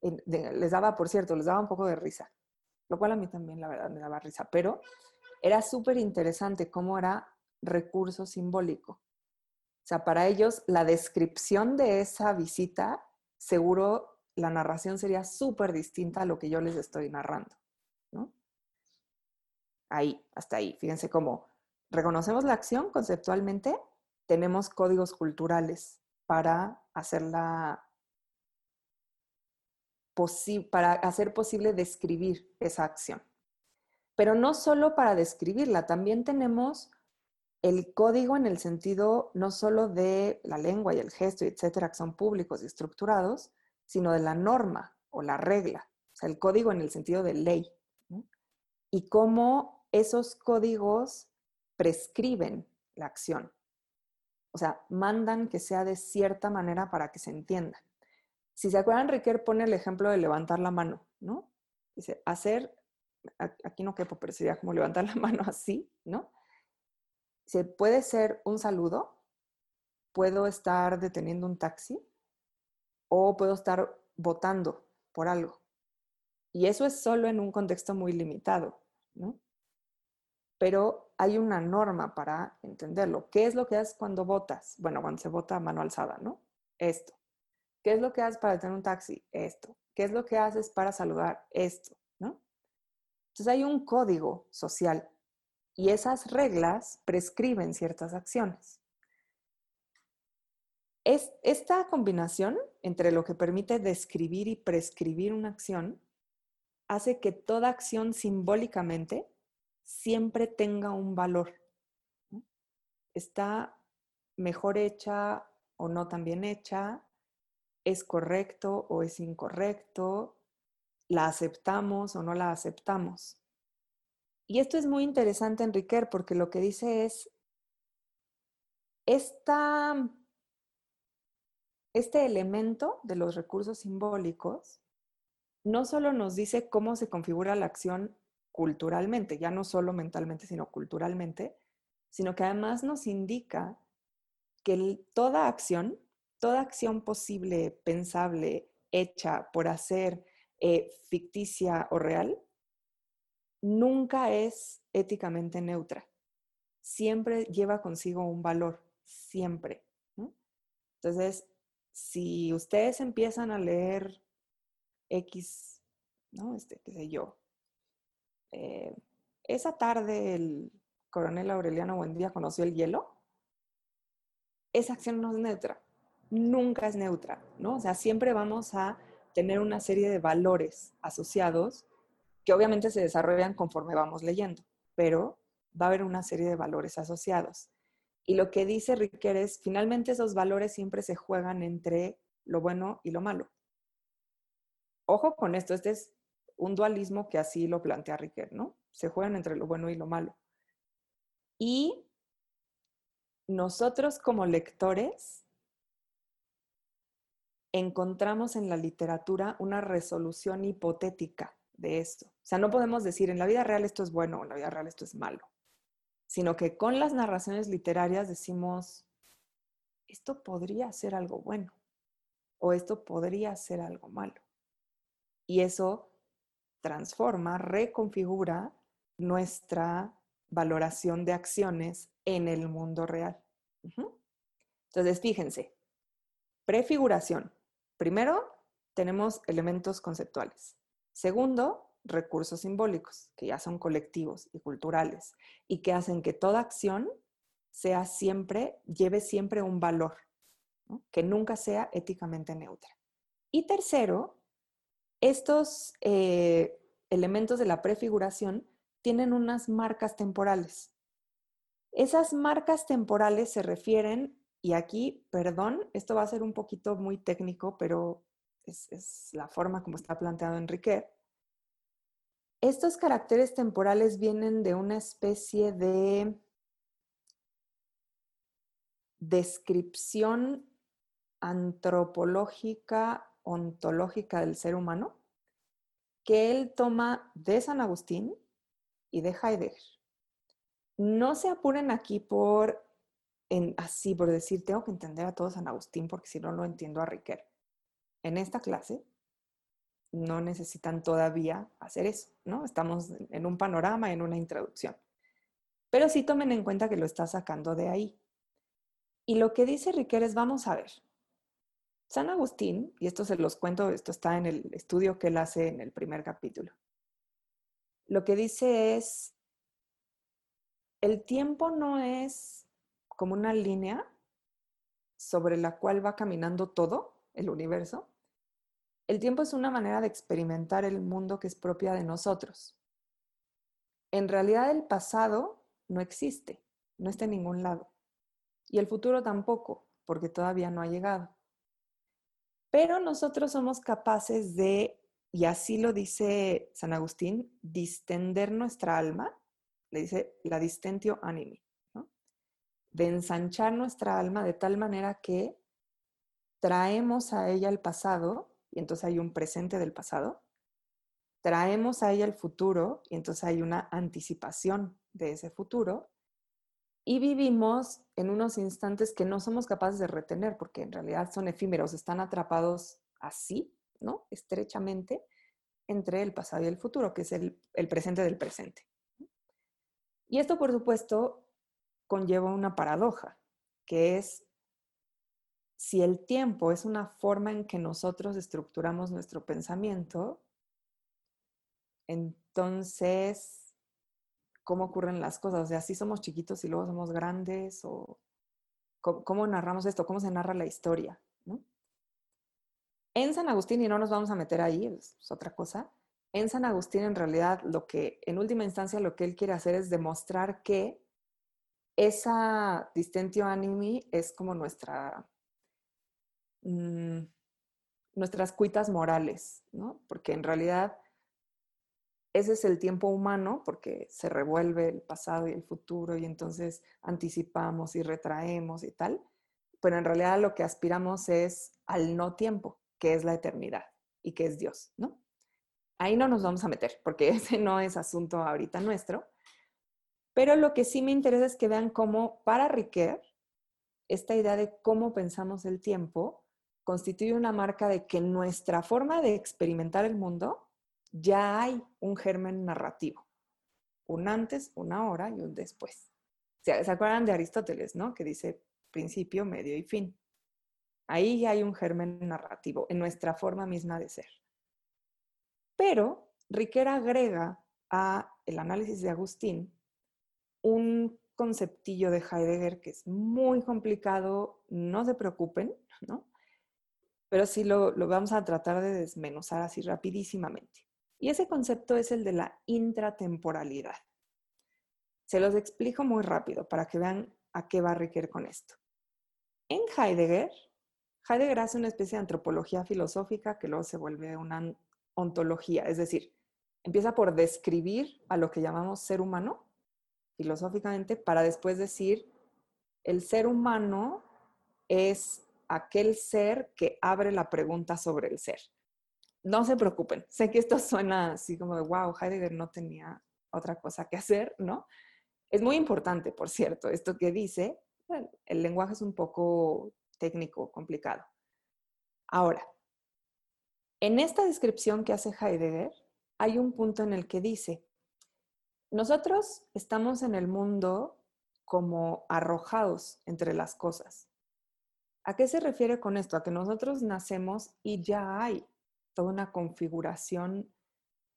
les daba, por cierto, les daba un poco de risa. Lo cual a mí también, la verdad, me daba risa. Pero era súper interesante cómo era recurso simbólico. O sea, para ellos la descripción de esa visita seguro la narración sería súper distinta a lo que yo les estoy narrando. Ahí, hasta ahí. Fíjense cómo reconocemos la acción conceptualmente, tenemos códigos culturales para hacerla para hacer posible describir esa acción. Pero no solo para describirla, también tenemos el código en el sentido no solo de la lengua y el gesto, etcétera, que son públicos y estructurados, sino de la norma o la regla, o sea, el código en el sentido de ley. Y cómo esos códigos prescriben la acción. O sea, mandan que sea de cierta manera para que se entienda. Si se acuerdan, Riquer pone el ejemplo de levantar la mano, ¿no? Dice, hacer, aquí no quepo, pero sería como levantar la mano así, ¿no? Se puede ser un saludo, puedo estar deteniendo un taxi, o puedo estar votando por algo. Y eso es solo en un contexto muy limitado, ¿no? Pero hay una norma para entenderlo. ¿Qué es lo que haces cuando votas? Bueno, cuando se vota a mano alzada, ¿no? Esto. ¿Qué es lo que haces para tener un taxi? Esto. ¿Qué es lo que haces para saludar? Esto, ¿no? Entonces hay un código social y esas reglas prescriben ciertas acciones. Es, esta combinación entre lo que permite describir y prescribir una acción hace que toda acción simbólicamente siempre tenga un valor. Está mejor hecha o no tan bien hecha, es correcto o es incorrecto, la aceptamos o no la aceptamos. Y esto es muy interesante, Enrique, porque lo que dice es, esta, este elemento de los recursos simbólicos no solo nos dice cómo se configura la acción culturalmente, ya no solo mentalmente, sino culturalmente, sino que además nos indica que toda acción, toda acción posible, pensable, hecha por hacer, eh, ficticia o real, nunca es éticamente neutra. Siempre lleva consigo un valor, siempre. Entonces, si ustedes empiezan a leer X, ¿no? Este, qué sé yo. Eh, esa tarde el coronel Aureliano Buendía conoció el hielo. Esa acción no es neutra, nunca es neutra, ¿no? O sea, siempre vamos a tener una serie de valores asociados que obviamente se desarrollan conforme vamos leyendo, pero va a haber una serie de valores asociados. Y lo que dice Riquer es, finalmente esos valores siempre se juegan entre lo bueno y lo malo. Ojo con esto, este es un dualismo que así lo plantea Riquer, ¿no? Se juegan entre lo bueno y lo malo. Y nosotros como lectores encontramos en la literatura una resolución hipotética de esto. O sea, no podemos decir en la vida real esto es bueno o en la vida real esto es malo, sino que con las narraciones literarias decimos, esto podría ser algo bueno o esto podría ser algo malo. Y eso transforma, reconfigura nuestra valoración de acciones en el mundo real. Entonces, fíjense, prefiguración. Primero, tenemos elementos conceptuales. Segundo, recursos simbólicos, que ya son colectivos y culturales, y que hacen que toda acción sea siempre, lleve siempre un valor, que nunca sea éticamente neutra. Y tercero, estos eh, elementos de la prefiguración tienen unas marcas temporales. Esas marcas temporales se refieren, y aquí, perdón, esto va a ser un poquito muy técnico, pero es, la forma como está planteado Enrique. Estos caracteres temporales vienen de una especie de descripción antropológica ontológica del ser humano que él toma de San Agustín y de Heidegger. No se apuren aquí por, en, así, por decir, tengo que entender a todo San Agustín porque si no, lo entiendo a Riquer. En esta clase no necesitan todavía hacer eso, ¿no? Estamos en un panorama, en una introducción. Pero sí tomen en cuenta que lo está sacando de ahí. Y lo que dice Riquer es, vamos a ver, San Agustín, y esto se los cuento, esto está en el estudio que él hace en el primer capítulo, lo que dice es, el tiempo no es como una línea sobre la cual va caminando todo el universo. El tiempo es una manera de experimentar el mundo que es propia de nosotros. En realidad el pasado no existe, no está en ningún lado. Y el futuro tampoco, porque todavía no ha llegado. Pero nosotros somos capaces de, y así lo dice San Agustín, distender nuestra alma, le dice la distentio animi, de ensanchar nuestra alma de tal manera que traemos a ella el pasado, y entonces hay un presente del pasado, traemos a ella el futuro, y entonces hay una anticipación de ese futuro, y vivimos en unos instantes que no somos capaces de retener porque en realidad son efímeros, están atrapados así, ¿no? Estrechamente entre el pasado y el futuro, que es el, el presente del presente. Y esto, por supuesto, conlleva una paradoja, que es si el tiempo es una forma en que nosotros estructuramos nuestro pensamiento, entonces cómo ocurren las cosas. O sea, si somos chiquitos y luego somos grandes, o cómo, narramos esto, cómo se narra la historia. ¿no? En San Agustín, y no nos vamos a meter ahí, es, otra cosa, en San Agustín en realidad lo que, en última instancia, lo que él quiere hacer es demostrar que esa distentio animi es como nuestra, mm, nuestras cuitas morales, ¿no? Porque en realidad ese es el tiempo humano porque se revuelve el pasado y el futuro y entonces anticipamos y retraemos y tal, pero en realidad lo que aspiramos es al no tiempo, que es la eternidad y que es Dios, ¿no? Ahí no nos vamos a meter porque ese no es asunto ahorita nuestro, pero lo que sí me interesa es que vean cómo para Riquet esta idea de cómo pensamos el tiempo constituye una marca de que nuestra forma de experimentar el mundo ya hay un germen narrativo, un antes, una hora y un después. ¿Se acuerdan de Aristóteles, no? Que dice principio, medio y fin. Ahí ya hay un germen narrativo en nuestra forma misma de ser. Pero Riquet agrega a el análisis de Agustín un conceptillo de Heidegger que es muy complicado, no se preocupen, ¿no? Pero sí lo, lo vamos a tratar de desmenuzar así rapidísimamente. Y ese concepto es el de la intratemporalidad. Se los explico muy rápido para que vean a qué va Riquet con esto. En Heidegger, Heidegger hace una especie de antropología filosófica que luego se vuelve una ontología, es decir, empieza por describir a lo que llamamos ser humano filosóficamente para después decir el ser humano es aquel ser que abre la pregunta sobre el ser no se preocupen. Sé que esto suena así como de, wow, Heidegger no tenía otra cosa que hacer, ¿no? Es muy importante, por cierto, esto que dice. el lenguaje es un poco técnico, complicado. Ahora, en esta descripción que hace Heidegger, hay un punto en el que dice, nosotros estamos en el mundo como arrojados entre las cosas. ¿A qué se refiere con esto? A que nosotros nacemos y ya hay toda una configuración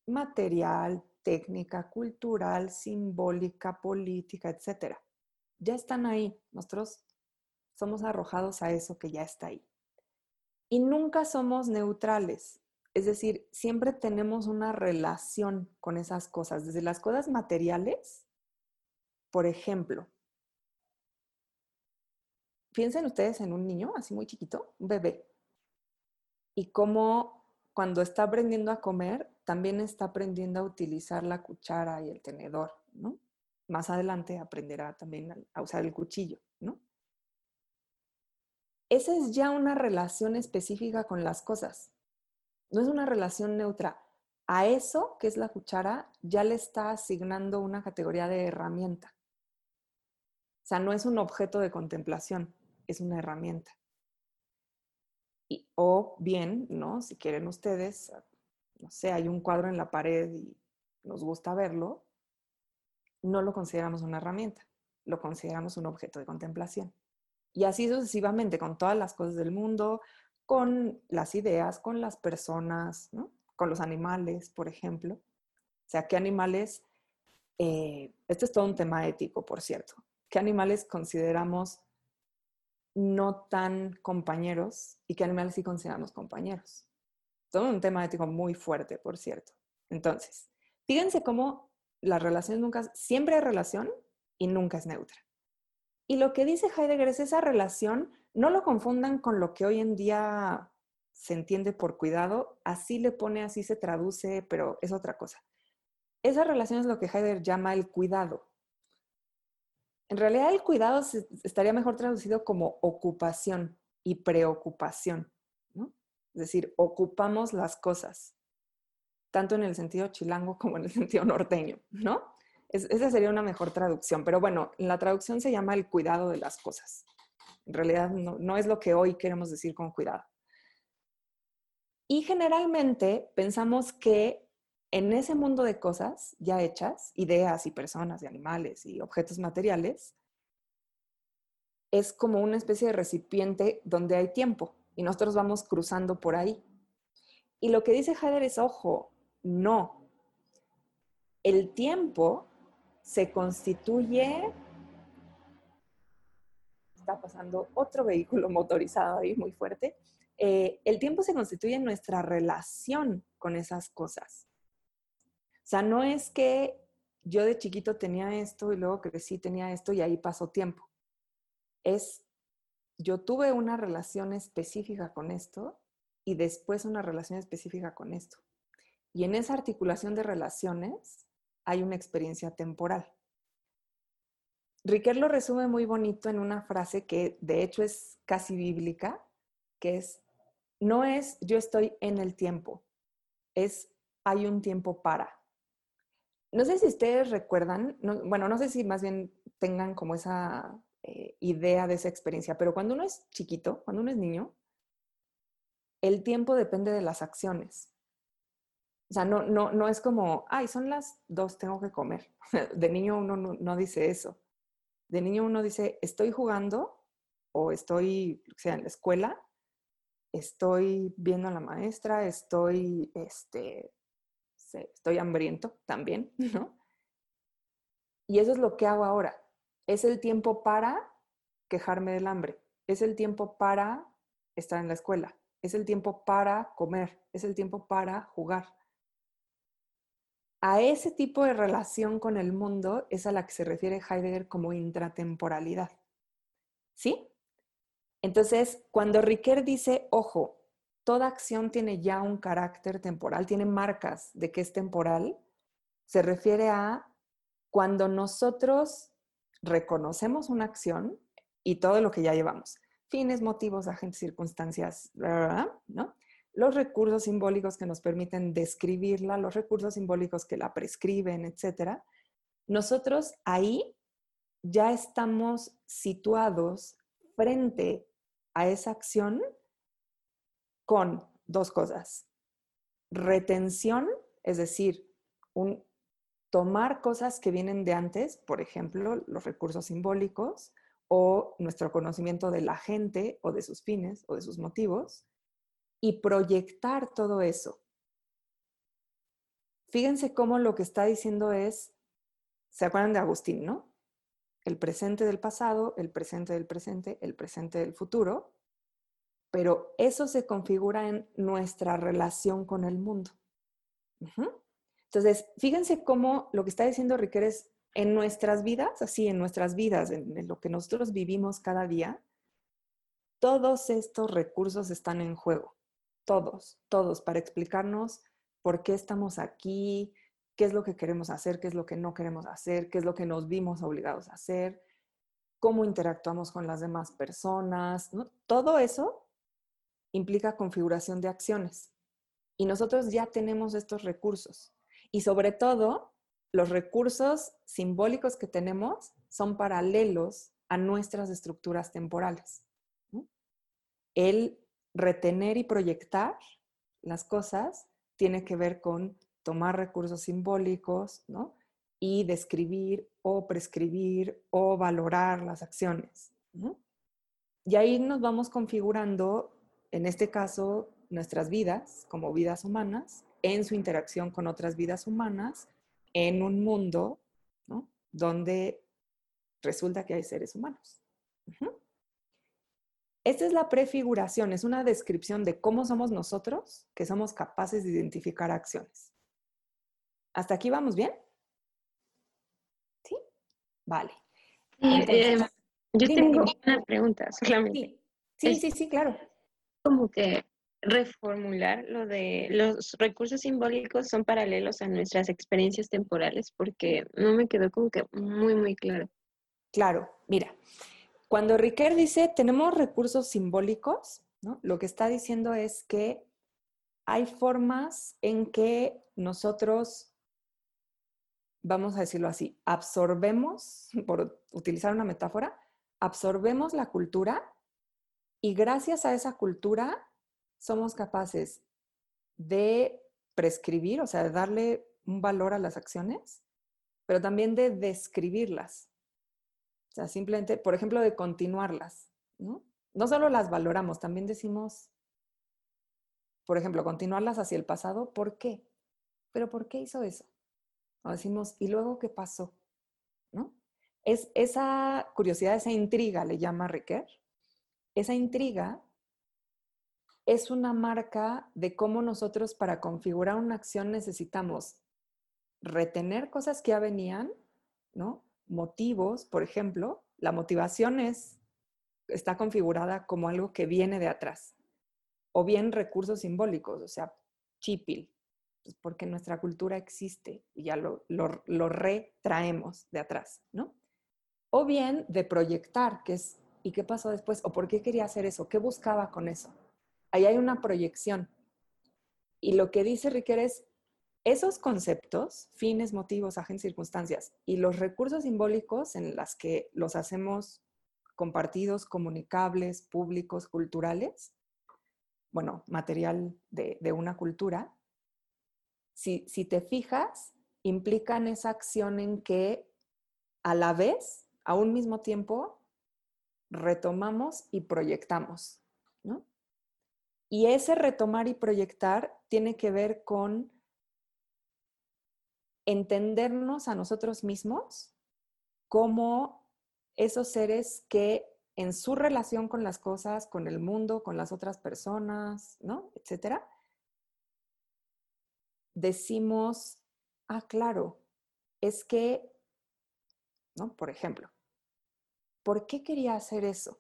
material, técnica, cultural, simbólica, política, etc. Ya están ahí. Nosotros somos arrojados a eso que ya está ahí. Y nunca somos neutrales. Es decir, siempre tenemos una relación con esas cosas. Desde las cosas materiales, por ejemplo, piensen ustedes en un niño así muy chiquito, un bebé, y cómo cuando está aprendiendo a comer, también está aprendiendo a utilizar la cuchara y el tenedor, ¿no? Más adelante aprenderá también a usar el cuchillo, ¿no? Esa es ya una relación específica con las cosas. No es una relación neutra. A eso, que es la cuchara, ya le está asignando una categoría de herramienta. O sea, no es un objeto de contemplación, es una herramienta o bien, ¿no? Si quieren ustedes, no sé, hay un cuadro en la pared y nos gusta verlo, no lo consideramos una herramienta, lo consideramos un objeto de contemplación. Y así sucesivamente con todas las cosas del mundo, con las ideas, con las personas, con los animales, por ejemplo. O sea, ¿qué animales? Eh, este es todo un tema ético, por cierto. ¿Qué animales consideramos no tan compañeros y qué animales sí consideramos compañeros. Todo un tema ético muy fuerte, por cierto. Entonces, fíjense cómo la relación nunca, siempre hay relación y nunca es neutra. Y lo que dice Heidegger es esa relación, no lo confundan con lo que hoy en día se entiende por cuidado, así le pone, así se traduce, pero es otra cosa. Esa relación es lo que Heidegger llama el cuidado. En realidad el cuidado estaría mejor traducido como ocupación y preocupación. Es decir, ocupamos las cosas, tanto en el sentido chilango como en el sentido norteño, ¿no? esa sería una mejor traducción, pero bueno, en la traducción se llama el cuidado de las cosas. En realidad no es lo que hoy queremos decir con cuidado. Y generalmente pensamos que en ese mundo de cosas ya hechas, ideas y personas y animales y objetos materiales, es como una especie de recipiente donde hay tiempo y nosotros vamos cruzando por ahí. Y lo que dice Heidegger es, ojo, no. El tiempo se constituye... Está pasando otro vehículo motorizado ahí muy fuerte. Eh, el tiempo se constituye en nuestra relación con esas cosas sea, no es que yo de chiquito tenía esto y luego crecí, tenía esto y ahí pasó tiempo. Es, yo tuve una relación específica con esto y después una relación específica con esto. Y en esa articulación de relaciones hay una experiencia temporal. Riquet lo resume muy bonito en una frase que de hecho es casi bíblica, que es, no es yo estoy en el tiempo, es hay un tiempo para. No sé si ustedes recuerdan, bueno, no sé si más bien tengan como esa eh, idea de esa experiencia, pero cuando uno es chiquito, cuando uno es niño, el tiempo depende de las acciones. O sea, no, no, no es como, ay, son las dos, tengo que comer. De niño uno no dice eso de niño uno dice, estoy jugando o estoy, o sea, en la escuela, estoy viendo a la maestra, estoy, este, estoy hambriento también, ¿no? Y eso es lo que hago ahora. Es el tiempo para quejarme del hambre, es el tiempo para estar en la escuela, es el tiempo para comer, es el tiempo para jugar a ese tipo de relación con el mundo es a la que se refiere Heidegger como intratemporalidad. ¿Sí? Entonces, cuando Riquet dice, ojo, toda acción tiene ya un carácter temporal, tiene marcas de que es temporal, se refiere a cuando nosotros reconocemos una acción y todo lo que ya llevamos, fines, motivos, agentes, circunstancias, ¿no? los recursos simbólicos que nos permiten describirla, los recursos simbólicos que la prescriben, etc. Nosotros ahí ya estamos situados frente a esa acción con dos cosas. Retención, es decir, un, tomar cosas que vienen de antes, por ejemplo, los recursos simbólicos o nuestro conocimiento de la gente o de sus fines o de sus motivos, y proyectar todo eso. Fíjense cómo lo que está diciendo es, ¿se acuerdan de Agustín, no? El presente del pasado, el presente del presente, el presente del futuro, pero eso se configura en nuestra relación con el mundo. Entonces, fíjense cómo lo que está diciendo Riquet es en nuestras vidas, así en nuestras vidas, en, lo que nosotros vivimos cada día, todos estos recursos están en juego todos, todos, para explicarnos por qué estamos aquí, qué es lo que queremos hacer, qué es lo que no queremos hacer, qué es lo que nos vimos obligados a hacer, cómo interactuamos con las demás personas. Todo eso implica configuración de acciones. Y nosotros ya tenemos estos recursos. Y sobre todo, los recursos simbólicos que tenemos son paralelos a nuestras estructuras temporales. El retener y proyectar las cosas tiene que ver con tomar recursos simbólicos, ¿no? Y describir o prescribir o valorar las acciones, Y ahí nos vamos configurando, en este caso, nuestras vidas como vidas humanas, en su interacción con otras vidas humanas, en un mundo, ¿no? Donde resulta que hay seres humanos. Esta es la prefiguración, es una descripción de cómo somos nosotros que somos capaces de identificar acciones. ¿Hasta aquí vamos bien? ¿Sí? Vale. Eh, yo tengo una pregunta solamente. Sí, sí, sí, claro. Como que reformular lo de los recursos simbólicos son paralelos a nuestras experiencias temporales porque no me quedó como que muy, muy claro. Claro, mira, cuando Riquet dice tenemos recursos simbólicos, lo que está diciendo es que hay formas en que nosotros, vamos a decirlo así, absorbemos, por utilizar una metáfora, absorbemos la cultura y gracias a esa cultura somos capaces de prescribir, o sea, de darle un valor a las acciones, pero también de describirlas. O sea, simplemente, por ejemplo, de continuarlas, ¿no? No solo las valoramos, también decimos, por ejemplo, continuarlas hacia el pasado, ¿por qué? Pero ¿por qué hizo eso? O decimos, ¿y luego qué pasó? ¿No? Es esa curiosidad, esa intriga, le llama Riquet. Esa intriga es una marca de cómo nosotros para configurar una acción necesitamos retener cosas que ya venían, ¿no? Motivos, por ejemplo, la motivación es, está configurada como algo que viene de atrás, o bien recursos simbólicos, o sea, chipil, pues porque nuestra cultura existe y ya lo, lo, lo retraemos de atrás, ¿no? O bien de proyectar, que es, ¿y qué pasó después? ¿O por qué quería hacer eso? ¿Qué buscaba con eso? Ahí hay una proyección. Y lo que dice Riquet es, esos conceptos, fines, motivos, agentes, circunstancias y los recursos simbólicos en las que los hacemos compartidos, comunicables, públicos, culturales, bueno, material de, de una cultura, si, si te fijas, implican esa acción en que a la vez, a un mismo tiempo, retomamos y proyectamos, ¿no? Y ese retomar y proyectar tiene que ver con entendernos a nosotros mismos como esos seres que en su relación con las cosas, con el mundo, con las otras personas, ¿no? Etcétera, decimos, ah, claro, es que, ¿no? Por ejemplo, ¿por qué quería hacer eso?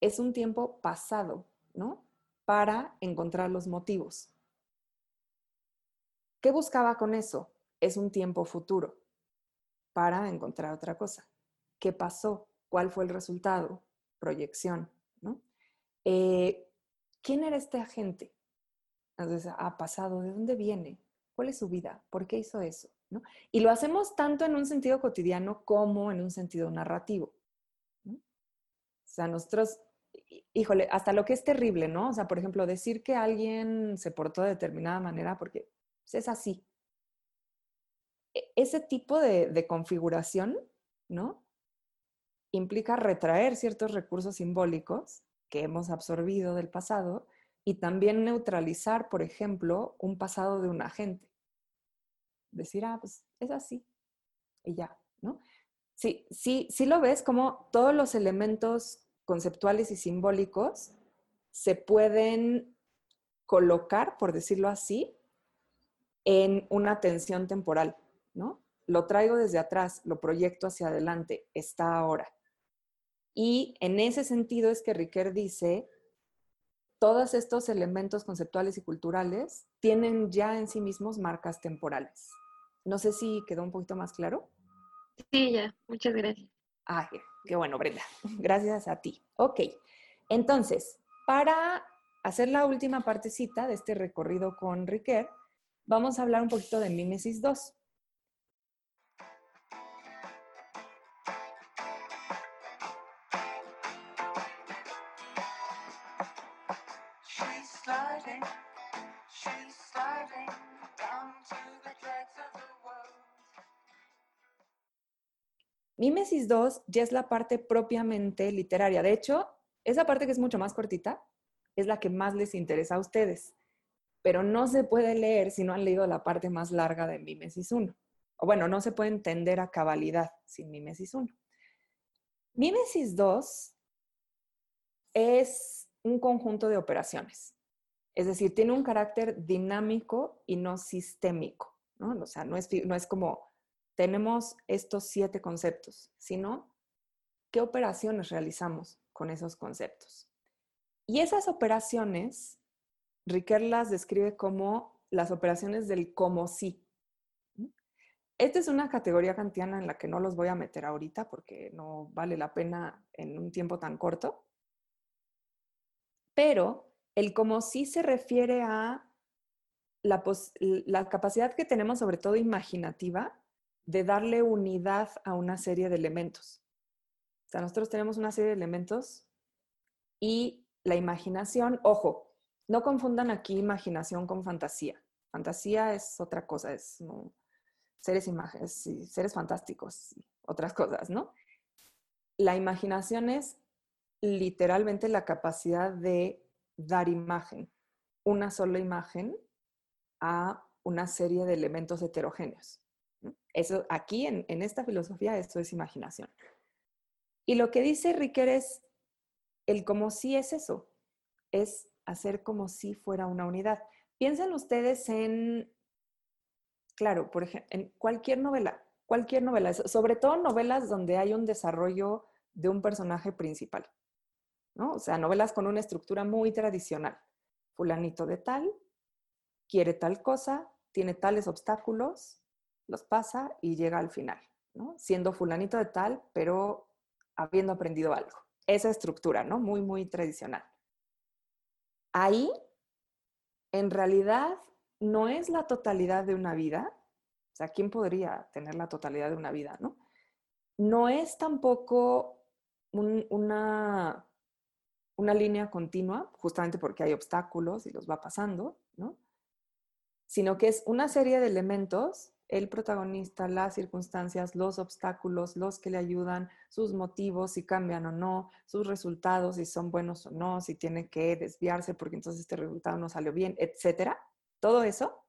Es un tiempo pasado, ¿no? Para encontrar los motivos. ¿Qué buscaba con eso? Es un tiempo futuro para encontrar otra cosa. ¿Qué pasó? ¿Cuál fue el resultado? Proyección, ¿no? Eh, ¿Quién era este agente? Entonces, ha pasado, ¿de dónde viene? ¿Cuál es su vida? ¿Por qué hizo eso? ¿no? Y lo hacemos tanto en un sentido cotidiano como en un sentido narrativo. O sea, nosotros, híjole, hasta lo que es terrible, ¿no? O sea, por ejemplo, decir que alguien se portó de determinada manera porque pues, es así. E, ese tipo de, de configuración, ¿no? Implica retraer ciertos recursos simbólicos que hemos absorbido del pasado y también neutralizar, por ejemplo, un pasado de un agente. Decir, ah, pues es así y ya, ¿no? Sí, sí, sí lo ves como todos los elementos conceptuales y simbólicos se pueden colocar, por decirlo así, en una tensión temporal, ¿no? Lo traigo desde atrás, lo proyecto hacia adelante, está ahora. Y en ese sentido es que Riquet dice, todos estos elementos conceptuales y culturales tienen ya en sí mismos marcas temporales. No sé si quedó un poquito más claro. Sí, ya, muchas gracias. Ah, qué bueno, Brenda. Gracias a ti. Ok, entonces, para hacer la última partecita de este recorrido con Riquet, vamos a hablar un poquito de Mimesis 2. Mimesis 2 ya es la parte propiamente literaria. De hecho, esa parte que es mucho más cortita es la que más les interesa a ustedes pero no se puede leer si no han leído la parte más larga de Mimesis 1. O bueno, no se puede entender a cabalidad sin Mimesis 1. Mimesis 2 es un conjunto de operaciones. Es decir, tiene un carácter dinámico y no sistémico. ¿no? O sea, no es, no es como tenemos estos siete conceptos, sino qué operaciones realizamos con esos conceptos. Y esas operaciones Riquet las describe como las operaciones del como sí. Esta es una categoría kantiana en la que no los voy a meter ahorita porque no vale la pena en un tiempo tan corto. Pero el como sí se refiere a la, la capacidad que tenemos, sobre todo imaginativa, de darle unidad a una serie de elementos. O sea, nosotros tenemos una serie de elementos y la imaginación, ojo, no confundan aquí imaginación con fantasía. Fantasía es otra cosa, es seres, imágenes, seres fantásticos, otras cosas, ¿no? La imaginación es literalmente la capacidad de dar imagen, una sola imagen a una serie de elementos heterogéneos. Eso aquí en, en esta filosofía esto es imaginación. Y lo que dice Riquet es el como si es eso, es hacer como si fuera una unidad. Piensen ustedes en claro, por ejemplo, en cualquier novela, cualquier novela, sobre todo novelas donde hay un desarrollo de un personaje principal, ¿no? O sea, novelas con una estructura muy tradicional. Fulanito de tal, quiere tal cosa, tiene tales obstáculos, los pasa y llega al final. Siendo fulanito de tal, pero habiendo aprendido algo. Esa estructura, ¿no? Muy, muy tradicional. Ahí, en realidad, no es la totalidad de una vida. O sea, ¿quién podría tener la totalidad de una vida, no? No es tampoco una, una línea continua, justamente porque hay obstáculos y los va pasando, ¿no? Sino que es una serie de elementos, el protagonista, las circunstancias, los obstáculos, los que le ayudan, sus motivos, si cambian o no, sus resultados, si son buenos o no, si tiene que desviarse porque entonces este resultado no salió bien, etcétera. Todo eso,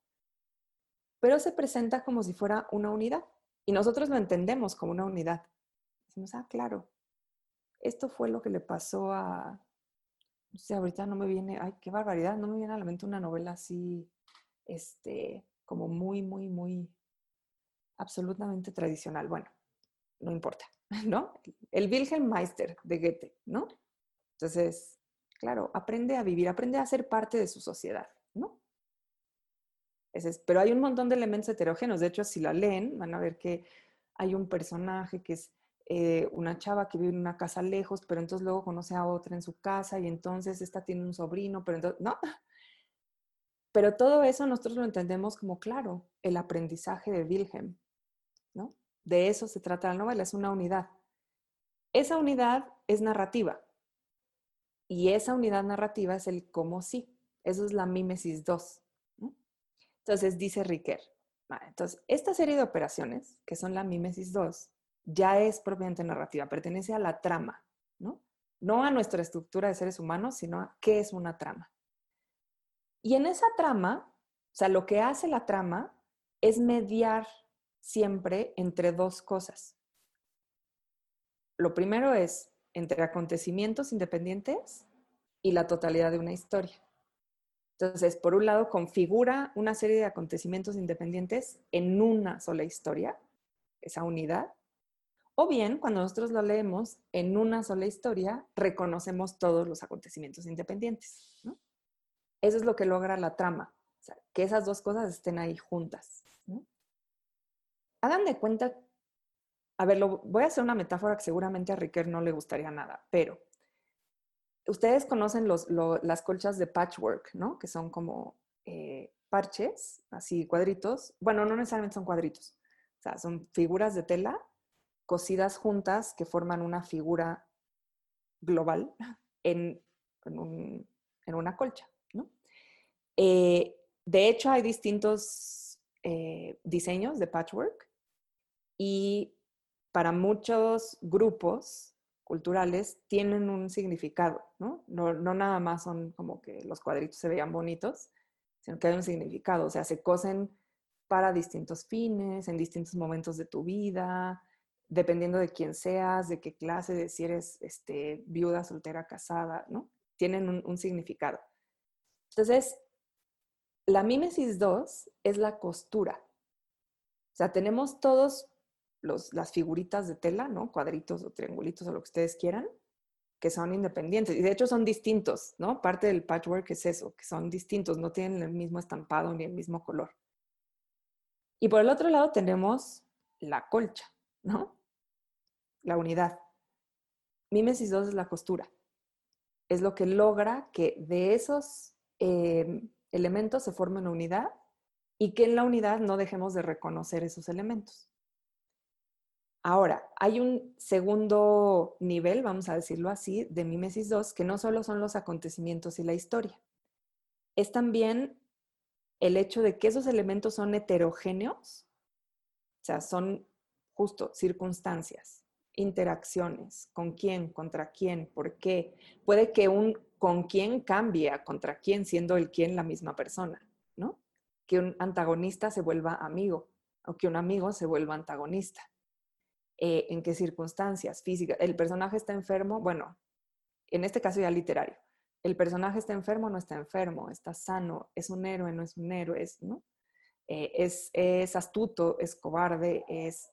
pero se presenta como si fuera una unidad. Y nosotros lo entendemos como una unidad. Decimos, ah, claro, esto fue lo que le pasó a, no sé, ahorita no me viene, ay, qué barbaridad, no me viene a la mente una novela así, este, como muy, muy, muy, absolutamente tradicional. Bueno, no importa, ¿no? El Wilhelm Meister de Goethe, ¿no? Entonces, claro, aprende a vivir, aprende a ser parte de su sociedad, ¿no? Es, pero hay un montón de elementos heterogéneos. De hecho, si la leen, van a ver que hay un personaje que es eh, una chava que vive en una casa lejos, pero entonces luego conoce a otra en su casa y entonces esta tiene un sobrino, pero entonces, no. Pero todo eso nosotros lo entendemos como, claro, el aprendizaje de Wilhelm. De eso se trata la novela, es una unidad. Esa unidad es narrativa y esa unidad narrativa es el cómo sí. Eso es la mímesis 2. Entonces dice Riquer, entonces esta serie de operaciones, que son la mímesis 2, ya es propiamente narrativa, pertenece a la trama, ¿no? No a nuestra estructura de seres humanos, sino a qué es una trama. Y en esa trama, o sea, lo que hace la trama es mediar siempre entre dos cosas. Lo primero es entre acontecimientos independientes y la totalidad de una historia. Entonces, por un lado, configura una serie de acontecimientos independientes en una sola historia, esa unidad, o bien, cuando nosotros lo leemos en una sola historia, reconocemos todos los acontecimientos independientes. Eso es lo que logra la trama, que esas dos cosas estén ahí juntas. Hagan de cuenta, a ver, lo, voy a hacer una metáfora que seguramente a Riquer no le gustaría nada, pero ustedes conocen las colchas de patchwork, ¿no? Que son como eh, parches, así cuadritos. Bueno, no necesariamente son cuadritos, o sea, son figuras de tela cosidas juntas que forman una figura global en, una colcha. Eh, de hecho, hay distintos eh, diseños de patchwork y para muchos grupos culturales tienen un significado, ¿no? ¿no? No, nada más son como que los cuadritos se vean bonitos, sino que hay un significado, o sea, se cosen para distintos fines, en distintos momentos de tu vida, dependiendo de quién seas, de qué clase, de si eres este, viuda, soltera, casada, ¿no? Tienen un, significado. Entonces, la mímesis 2 es la costura. O sea, tenemos todos las figuritas de tela, ¿no? Cuadritos o triangulitos o lo que ustedes quieran, que son independientes. Y de hecho son distintos, ¿no? Parte del patchwork es eso, que son distintos, no tienen el mismo estampado ni el mismo color. Y por el otro lado tenemos la colcha. ¿no? La unidad. Mímesis 2 es la costura. Es lo que logra que de esos em, elementos se forme una unidad y que en la unidad no dejemos de reconocer esos elementos. Ahora, hay un segundo nivel, vamos a decirlo así, de Mímesis 2, que no solo son los acontecimientos y la historia, es también el hecho de que esos elementos son heterogéneos, o sea, son justo circunstancias, interacciones, con quién, contra quién, por qué. Puede que un con quién cambie contra quién, siendo el quién la misma persona, ¿no? Que un antagonista se vuelva amigo o que un amigo se vuelva antagonista. Eh, ¿En qué circunstancias físicas? El personaje está enfermo, bueno, en este caso ya literario. El personaje está enfermo, no está enfermo, está sano, es un héroe, no es un héroe, ¿no? eh, es, es astuto, es cobarde, es,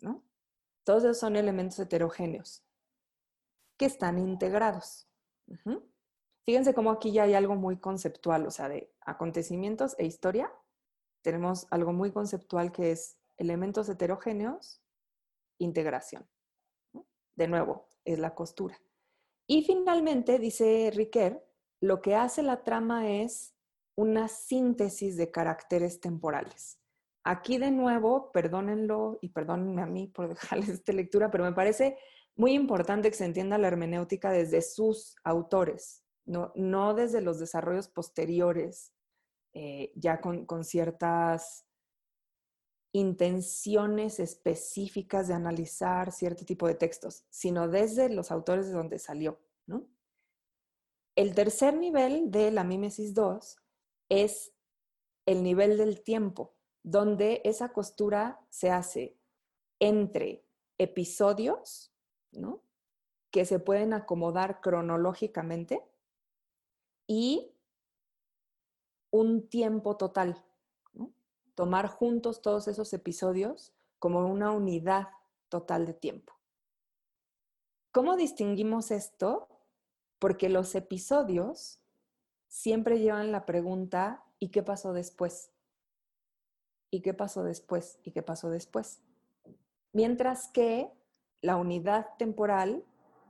¿no? Todos esos son elementos heterogéneos que están integrados. Fíjense cómo aquí ya hay algo muy conceptual, o sea, de acontecimientos e historia. Tenemos algo muy conceptual que es elementos heterogéneos, integración. De nuevo, es la costura. Y finalmente, dice Riquet, lo que hace la trama es una síntesis de caracteres temporales. Aquí de nuevo, perdónenlo y perdónenme a mí por dejarles esta lectura, pero me parece muy importante que se entienda la hermenéutica desde sus autores, no, no desde los desarrollos posteriores, eh, ya con, con ciertas intenciones específicas de analizar cierto tipo de textos, sino desde los autores de donde salió. El tercer nivel de la mímesis 2 es el nivel del tiempo, donde esa costura se hace entre episodios, que se pueden acomodar cronológicamente y un tiempo total, tomar juntos todos esos episodios como una unidad total de tiempo. ¿Cómo distinguimos esto? Porque los episodios siempre llevan la pregunta, ¿y qué pasó después? ¿Y qué pasó después? ¿Y qué pasó después? Mientras que la unidad temporal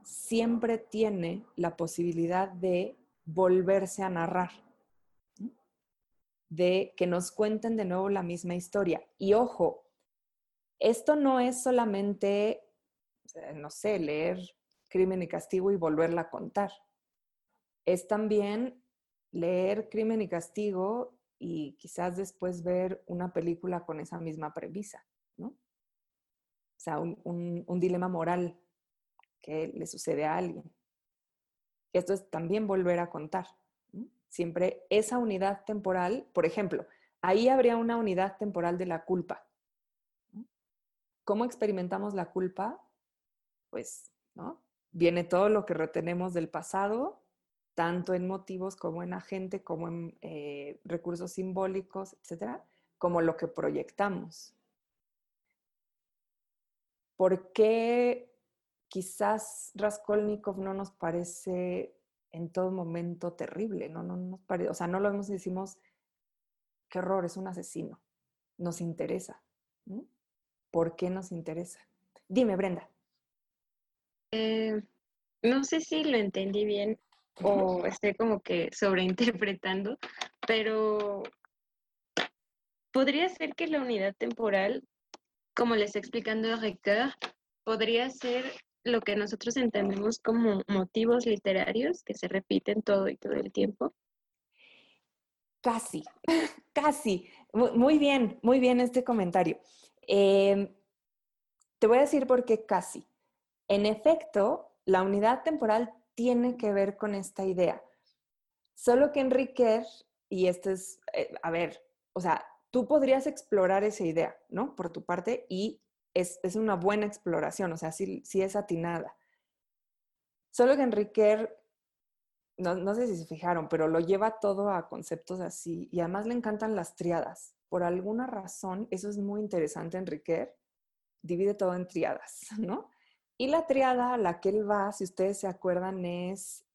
siempre tiene la posibilidad de volverse a narrar de que nos cuenten de nuevo la misma historia. Y ojo, esto no es solamente, no sé, leer Crimen y Castigo y volverla a contar. Es también leer Crimen y Castigo y quizás después ver una película con esa misma premisa, ¿no? O sea, un, un dilema moral que le sucede a alguien. Esto es también volver a contar siempre esa unidad temporal, por ejemplo, ahí habría una unidad temporal de la culpa. ¿Cómo experimentamos la culpa? Pues, ¿no? Viene todo lo que retenemos del pasado, tanto en motivos como en agente, como en eh, recursos simbólicos, etcétera, como lo que proyectamos. ¿Por qué quizás Raskolnikov no nos parece en todo momento terrible, ¿no? no nos o sea, no lo vemos y decimos, qué horror, es un asesino. Nos interesa. ¿Por qué nos interesa? Dime, Brenda. Eh, no sé si lo entendí bien o estoy como que sobreinterpretando, pero podría ser que la unidad temporal, como les estoy explicando Ricoeur, podría ser lo que nosotros entendemos como motivos literarios que se repiten todo y todo el tiempo? Casi, casi. Muy bien, muy bien este comentario. Em, te voy a decir por qué casi. En efecto, la unidad temporal tiene que ver con esta idea. Solo que Enrique, y esto es, eh, a ver, o sea, tú podrías explorar esa idea, ¿no? Por tu parte y es, una buena exploración, o sea, sí, es atinada. Solo que Enrique, no, no, sé si se fijaron, pero lo lleva todo a conceptos así y además le encantan las triadas. Por alguna razón, eso es muy interesante, Enrique, divide todo en triadas, ¿no? Y la triada a la que él va, si ustedes se acuerdan, es,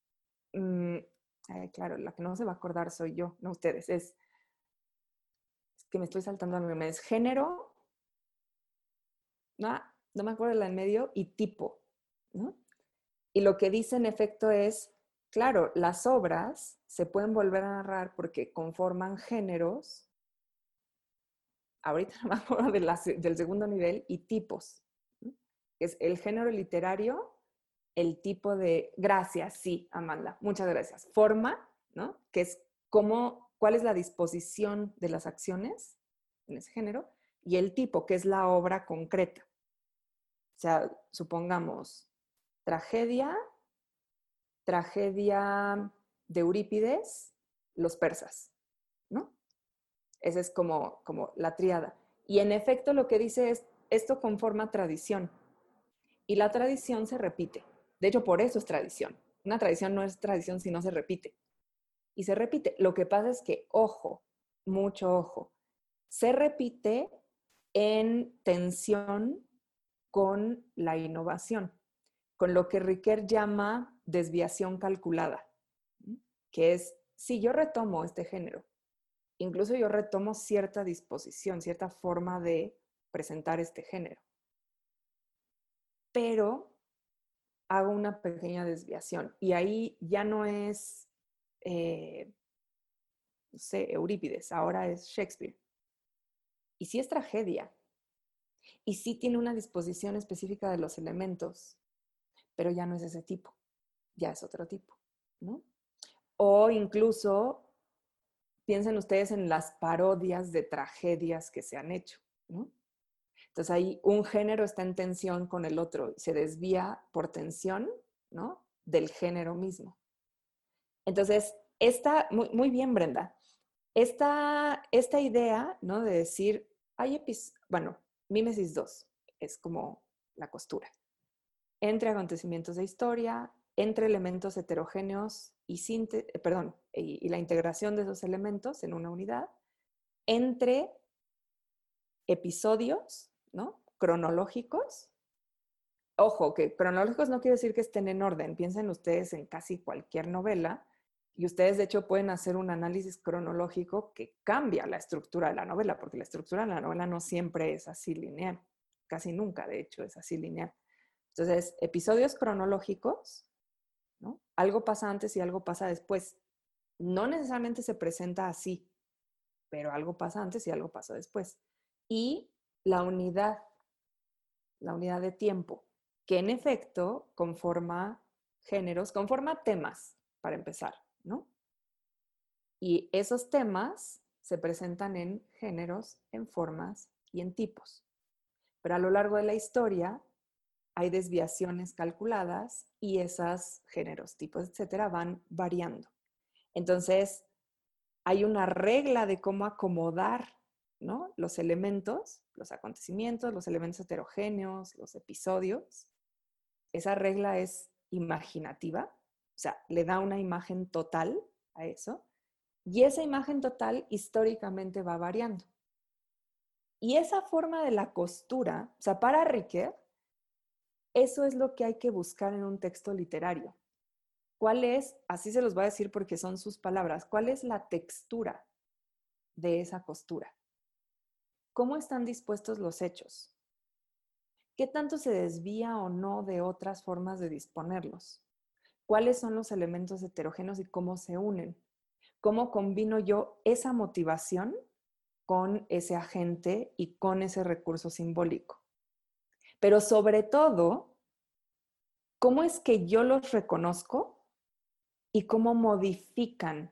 mm, claro, la que no se va a acordar soy yo, no ustedes, es, es que me estoy saltando a mi es género, no, no me acuerdo la en medio, y tipo, ¿no? Y lo que dice en efecto es, claro, las obras se pueden volver a narrar porque conforman géneros, ahorita no me acuerdo del segundo nivel, y tipos. Es el género literario, el tipo de, gracias, sí, Amanda, muchas gracias. Forma, ¿no? Que es cómo, cuál es la disposición de las acciones en ese género, y el tipo, que es la obra concreta. O sea, supongamos, tragedia, tragedia de Eurípides, los persas, ¿no? Esa es como, como la triada. Y en efecto lo que dice es, esto conforma tradición. Y la tradición se repite. De hecho, por eso es tradición. Una tradición no es tradición si no se repite. Y se repite. Lo que pasa es que, ojo, mucho ojo, se repite en tensión con la innovación, con lo que Riquet llama desviación calculada, que es, si yo retomo este género, incluso yo retomo cierta disposición, cierta forma de presentar este género, pero hago una pequeña desviación y ahí ya no es, eh, no sé, Eurípides, ahora es Shakespeare. Y sí es tragedia, y sí tiene una disposición específica de los elementos, pero ya no es ese tipo, ya es otro tipo, ¿no? O incluso piensen ustedes en las parodias de tragedias que se han hecho, ¿no? Entonces ahí un género está en tensión con el otro, se desvía por tensión, ¿no? Del género mismo. Entonces, esta, muy, muy bien, Brenda, esta, esta idea, ¿no? De decir, hay bueno, mímesis 2 es como la costura. Entre acontecimientos de historia, entre elementos heterogéneos y, perdón, y la integración de esos elementos en una unidad, entre episodios ¿no? Cronológicos. Ojo, que cronológicos no quiere decir que estén en orden. Piensen ustedes en casi cualquier novela y ustedes de hecho pueden hacer un análisis cronológico que cambia la estructura de la novela, porque la estructura de la novela no siempre es así lineal. Casi nunca, de hecho, es así lineal. Entonces, episodios cronológicos, ¿no? Algo pasa antes y algo pasa después. No necesariamente se presenta así, pero algo pasa antes y algo pasa después. Y la unidad, la unidad de tiempo, que en efecto conforma géneros, conforma temas, para empezar, Y esos temas se presentan en géneros, en formas y en tipos. Pero a lo largo de la historia hay desviaciones calculadas y esos géneros, tipos, etcétera, van variando. Entonces, hay una regla de cómo acomodar ¿no? Los elementos, los acontecimientos, los elementos heterogéneos, los episodios. Esa regla es imaginativa, o sea, le da una imagen total a eso. Y esa imagen total históricamente va variando. Y esa forma de la costura, o sea, para Riquet, eso es lo que hay que buscar en un texto literario. ¿Cuál es, así se los voy a decir porque son sus palabras, cuál es la textura de esa costura? ¿Cómo están dispuestos los hechos? ¿Qué tanto se desvía o no de otras formas de disponerlos? ¿Cuáles son los elementos heterogéneos y cómo se unen? ¿Cómo combino yo esa motivación con ese agente y con ese recurso simbólico? Pero sobre todo, ¿cómo es que yo los reconozco y cómo modifican?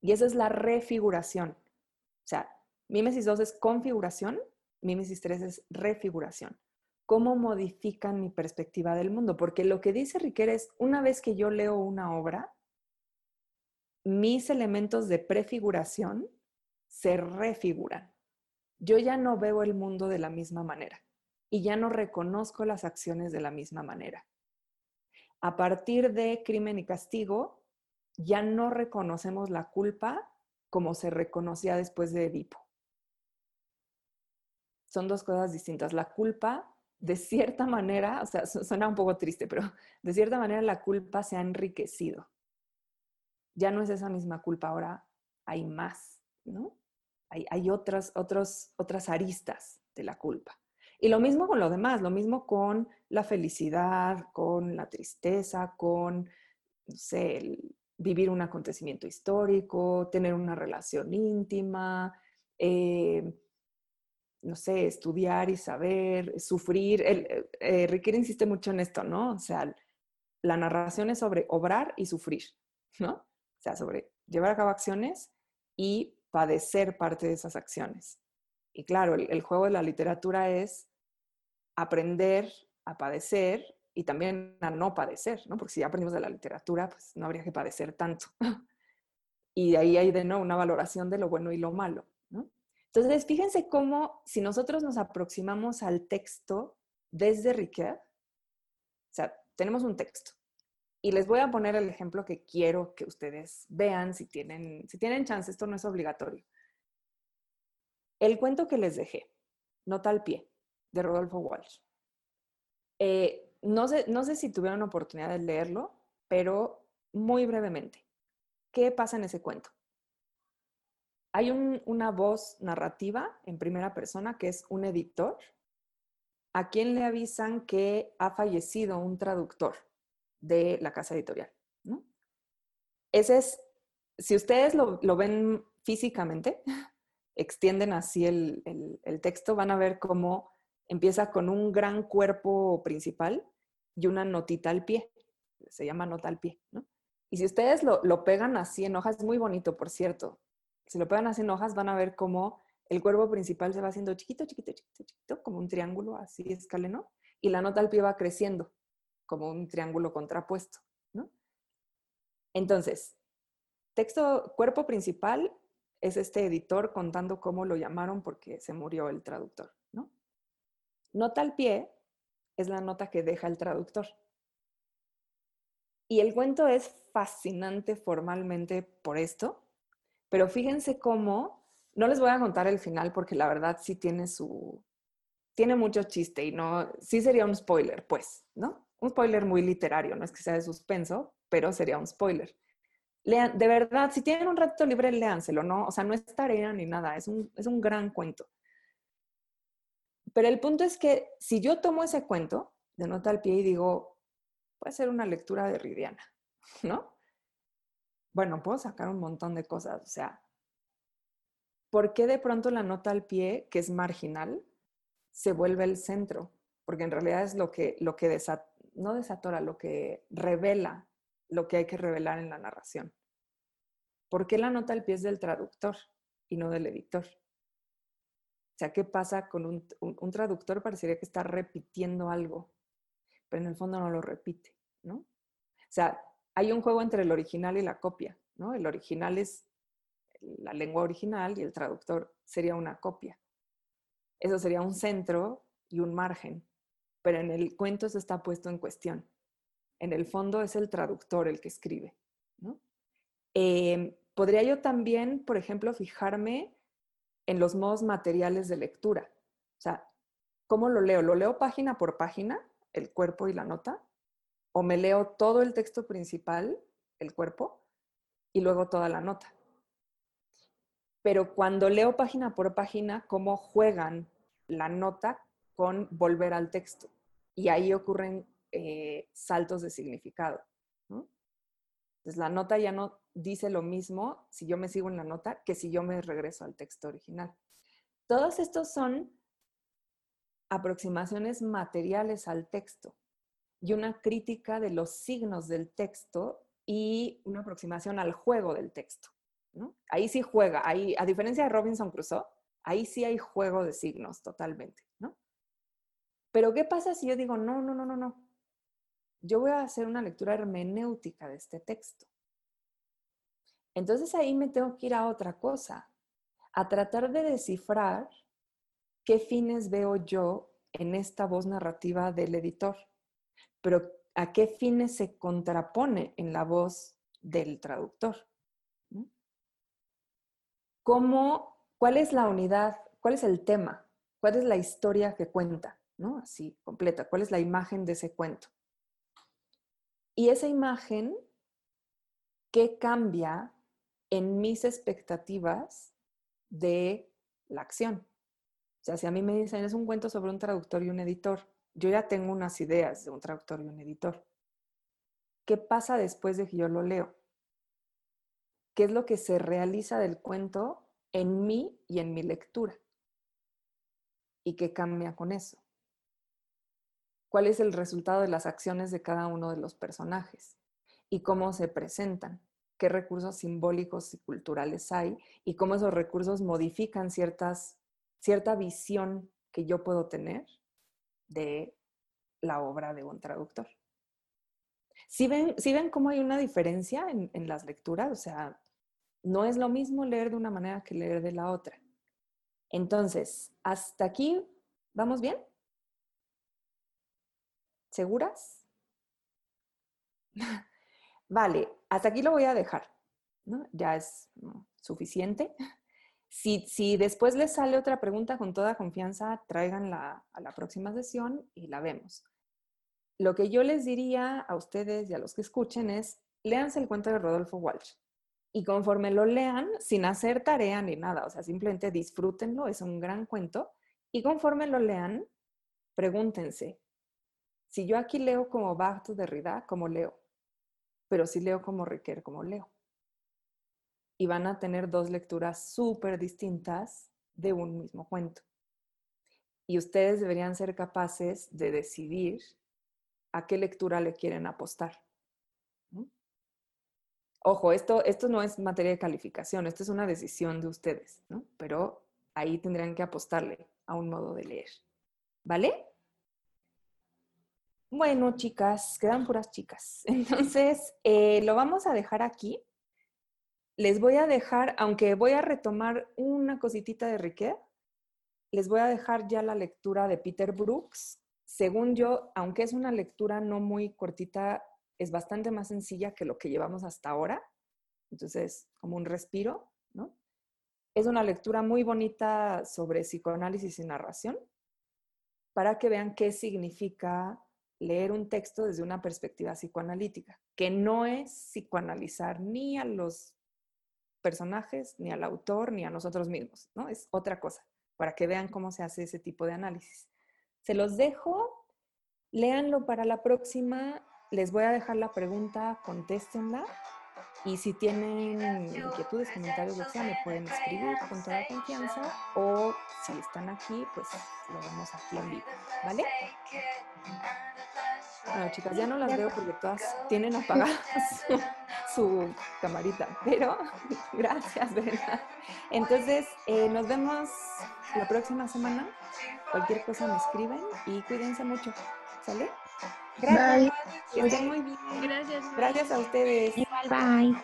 Y esa es la refiguración. O sea, Mímesis 2 es configuración, Mímesis 3 es refiguración. ¿Cómo modifican mi perspectiva del mundo? Porque lo que dice Riquet es, una vez que yo leo una obra, mis elementos de prefiguración se refiguran. Yo ya no veo el mundo de la misma manera y ya no reconozco las acciones de la misma manera. A partir de crimen y castigo, ya no reconocemos la culpa como se reconocía después de Edipo son dos cosas distintas. La culpa, de cierta manera, o sea, suena un poco triste, pero de cierta manera la culpa se ha enriquecido. Ya no es esa misma culpa, ahora hay más, ¿no? Hay, otras, otros, otras aristas de la culpa. Y lo mismo con lo demás, lo mismo con la felicidad, con la tristeza, con, no sé, vivir un acontecimiento histórico, tener una relación íntima, eh, no sé, estudiar y saber, sufrir. El, eh, eh, insiste mucho en esto, ¿no? O sea, la narración es sobre obrar y sufrir, ¿no? O sea, sobre llevar a cabo acciones y padecer parte de esas acciones. Y claro, el, juego de la literatura es aprender a padecer y también a no padecer, ¿no? Porque si ya aprendimos de la literatura, pues no habría que padecer tanto. y ahí hay de nuevo una valoración de lo bueno y lo malo. Entonces, fíjense cómo si nosotros nos aproximamos al texto desde Riquet, o sea, tenemos un texto. Y les voy a poner el ejemplo que quiero que ustedes vean si tienen, si tienen chance, esto no es obligatorio. El cuento que les dejé, Nota al pie, de Rodolfo Walsh. Eh, no, sé, no sé si tuvieron oportunidad de leerlo, pero muy brevemente. ¿Qué pasa en ese cuento? Hay una voz narrativa en primera persona que es un editor a quien le avisan que ha fallecido un traductor de la casa editorial. Ese es, si ustedes lo, ven físicamente, extienden así el, texto, van a ver cómo empieza con un gran cuerpo principal y una notita al pie. Se llama nota al pie. Y si ustedes lo, lo pegan así en hojas, es muy bonito, por cierto. Si lo pegan así en hojas, van a ver cómo el cuerpo principal se va haciendo chiquito, chiquito, chiquito, chiquito, como un triángulo así escaleno, y la nota al pie va creciendo, como un triángulo contrapuesto, ¿no? Entonces, texto, cuerpo principal es este editor contando cómo lo llamaron porque se murió el traductor, ¿no? Nota al pie es la nota que deja el traductor. Y el cuento es fascinante formalmente por esto, pero fíjense cómo no les voy a contar el final porque la verdad sí tiene su, tiene mucho chiste y no, sí sería un spoiler, pues, ¿no? Un spoiler muy literario, no es que sea de suspenso, pero sería un spoiler. Lean, de verdad, si tienen un ratito libre, léanselo, ¿no? O sea, no es tarea ni nada, es un, es un gran cuento. Pero el punto es que si yo tomo ese cuento de nota al pie y digo, puede ser una lectura de Ridiana, ¿no? Bueno, puedo sacar un montón de cosas, o sea, ¿por qué de pronto la nota al pie, que es marginal, se vuelve el centro? Porque en realidad es lo que, lo que no desatora, lo que revela lo que hay que revelar en la narración. ¿Por qué la nota al pie es del traductor y no del editor? O sea, ¿qué pasa con un, un, traductor? Parecería que está repitiendo algo, pero en el fondo no lo repite, ¿no? O sea, hay un juego entre el original y la copia, ¿no? El original es la lengua original y el traductor sería una copia. Eso sería un centro y un margen, pero en el cuento eso está puesto en cuestión. En el fondo es el traductor el que escribe. Em, podría yo también, por ejemplo, fijarme en los modos materiales de lectura. O sea, ¿cómo lo leo? ¿Lo leo página por página, el cuerpo y la nota? ¿O me leo todo el texto principal, el cuerpo, y luego toda la nota? pero cuando leo página por página, cómo juegan la nota con volver al texto. Y ahí ocurren eh, saltos de significado. Entonces, la nota ya no dice lo mismo si yo me sigo en la nota que si yo me regreso al texto original. Todos estos son aproximaciones materiales al texto y una crítica de los signos del texto y una aproximación al juego del texto. Ahí sí juega, ahí, a diferencia de Robinson Crusoe, ahí sí hay juego de signos totalmente, ¿no? Pero ¿qué pasa si yo digo, no, no, no, no, no? Yo voy a hacer una lectura hermenéutica de este texto. Entonces ahí me tengo que ir a otra cosa, a tratar de descifrar qué fines veo yo en esta voz narrativa del editor, pero a qué fines se contrapone en la voz del traductor. ¿Cómo, cuál es la unidad, cuál es el tema, cuál es la historia que cuenta, ¿no? Así, completa, cuál es la imagen de ese cuento. Y esa imagen, ¿qué cambia en mis expectativas de la acción? O sea, si a mí me dicen, es un cuento sobre un traductor y un editor, yo ya tengo unas ideas de un traductor y un editor. ¿Qué pasa después de que yo lo leo? qué es lo que se realiza del cuento en mí y en mi lectura. ¿Y qué cambia con eso? ¿Cuál es el resultado de las acciones de cada uno de los personajes? ¿Y cómo se presentan? ¿Qué recursos simbólicos y culturales hay? ¿Y cómo esos recursos modifican ciertas, cierta visión que yo puedo tener de la obra de un traductor? Si ven, si ven cómo hay una diferencia en, en, las lecturas, o sea, no es lo mismo leer de una manera que leer de la otra. Entonces, hasta aquí, ¿vamos bien? ¿Seguras? vale, hasta aquí lo voy a dejar. ¿no? Ya es suficiente. Si, después les sale otra pregunta con toda confianza, tráiganla a la próxima sesión y la vemos. Lo que yo les diría a ustedes y a los que escuchen es, léanse el cuento de Rodolfo Walsh. Y conforme lo lean, sin hacer tarea ni nada, o sea, simplemente disfrútenlo, es un gran cuento. Y conforme lo lean, pregúntense, si yo aquí leo como Barthes Derrida, ¿cómo leo? Pero si leo como Riquer, ¿cómo leo? Y van a tener dos lecturas súper distintas de un mismo cuento. Y ustedes deberían ser capaces de decidir a qué lectura le quieren apostar. Ojo, esto, esto no es materia de calificación, esto es una decisión de ustedes, ¿no? Pero ahí tendrían que apostarle a un modo de leer. ¿Vale? Bueno, chicas, quedan puras chicas. Entonces, eh, lo vamos a dejar aquí. Les voy a dejar, aunque voy a retomar una cositita de Riquet, les voy a dejar ya la lectura de Peter Brooks. Según yo, aunque es una lectura no muy cortita, es bastante más sencilla que lo que llevamos hasta ahora. Entonces, como un respiro, ¿no? Es una lectura muy bonita sobre psicoanálisis y narración para que vean qué significa leer un texto desde una perspectiva psicoanalítica, que no es psicoanalizar ni a los personajes, ni al autor, ni a nosotros mismos, ¿no? Es otra cosa, para que vean cómo se hace ese tipo de análisis. Se los dejo, léanlo para la próxima les voy a dejar la pregunta, contéstenla. Y si tienen inquietudes, comentarios, lo que sea, me pueden escribir con toda confianza. O si están aquí, pues lo vemos aquí en vivo. ¿Vale? Bueno, chicas, ya no las veo porque todas tienen apagada su, camarita, pero gracias, ¿verdad? Entonces, eh, nos vemos la próxima semana. Cualquier cosa me escriben y cuídense mucho. ¿Sale? Gracias. Que estén muy bien. Gracias. Gracias a ustedes. Bye.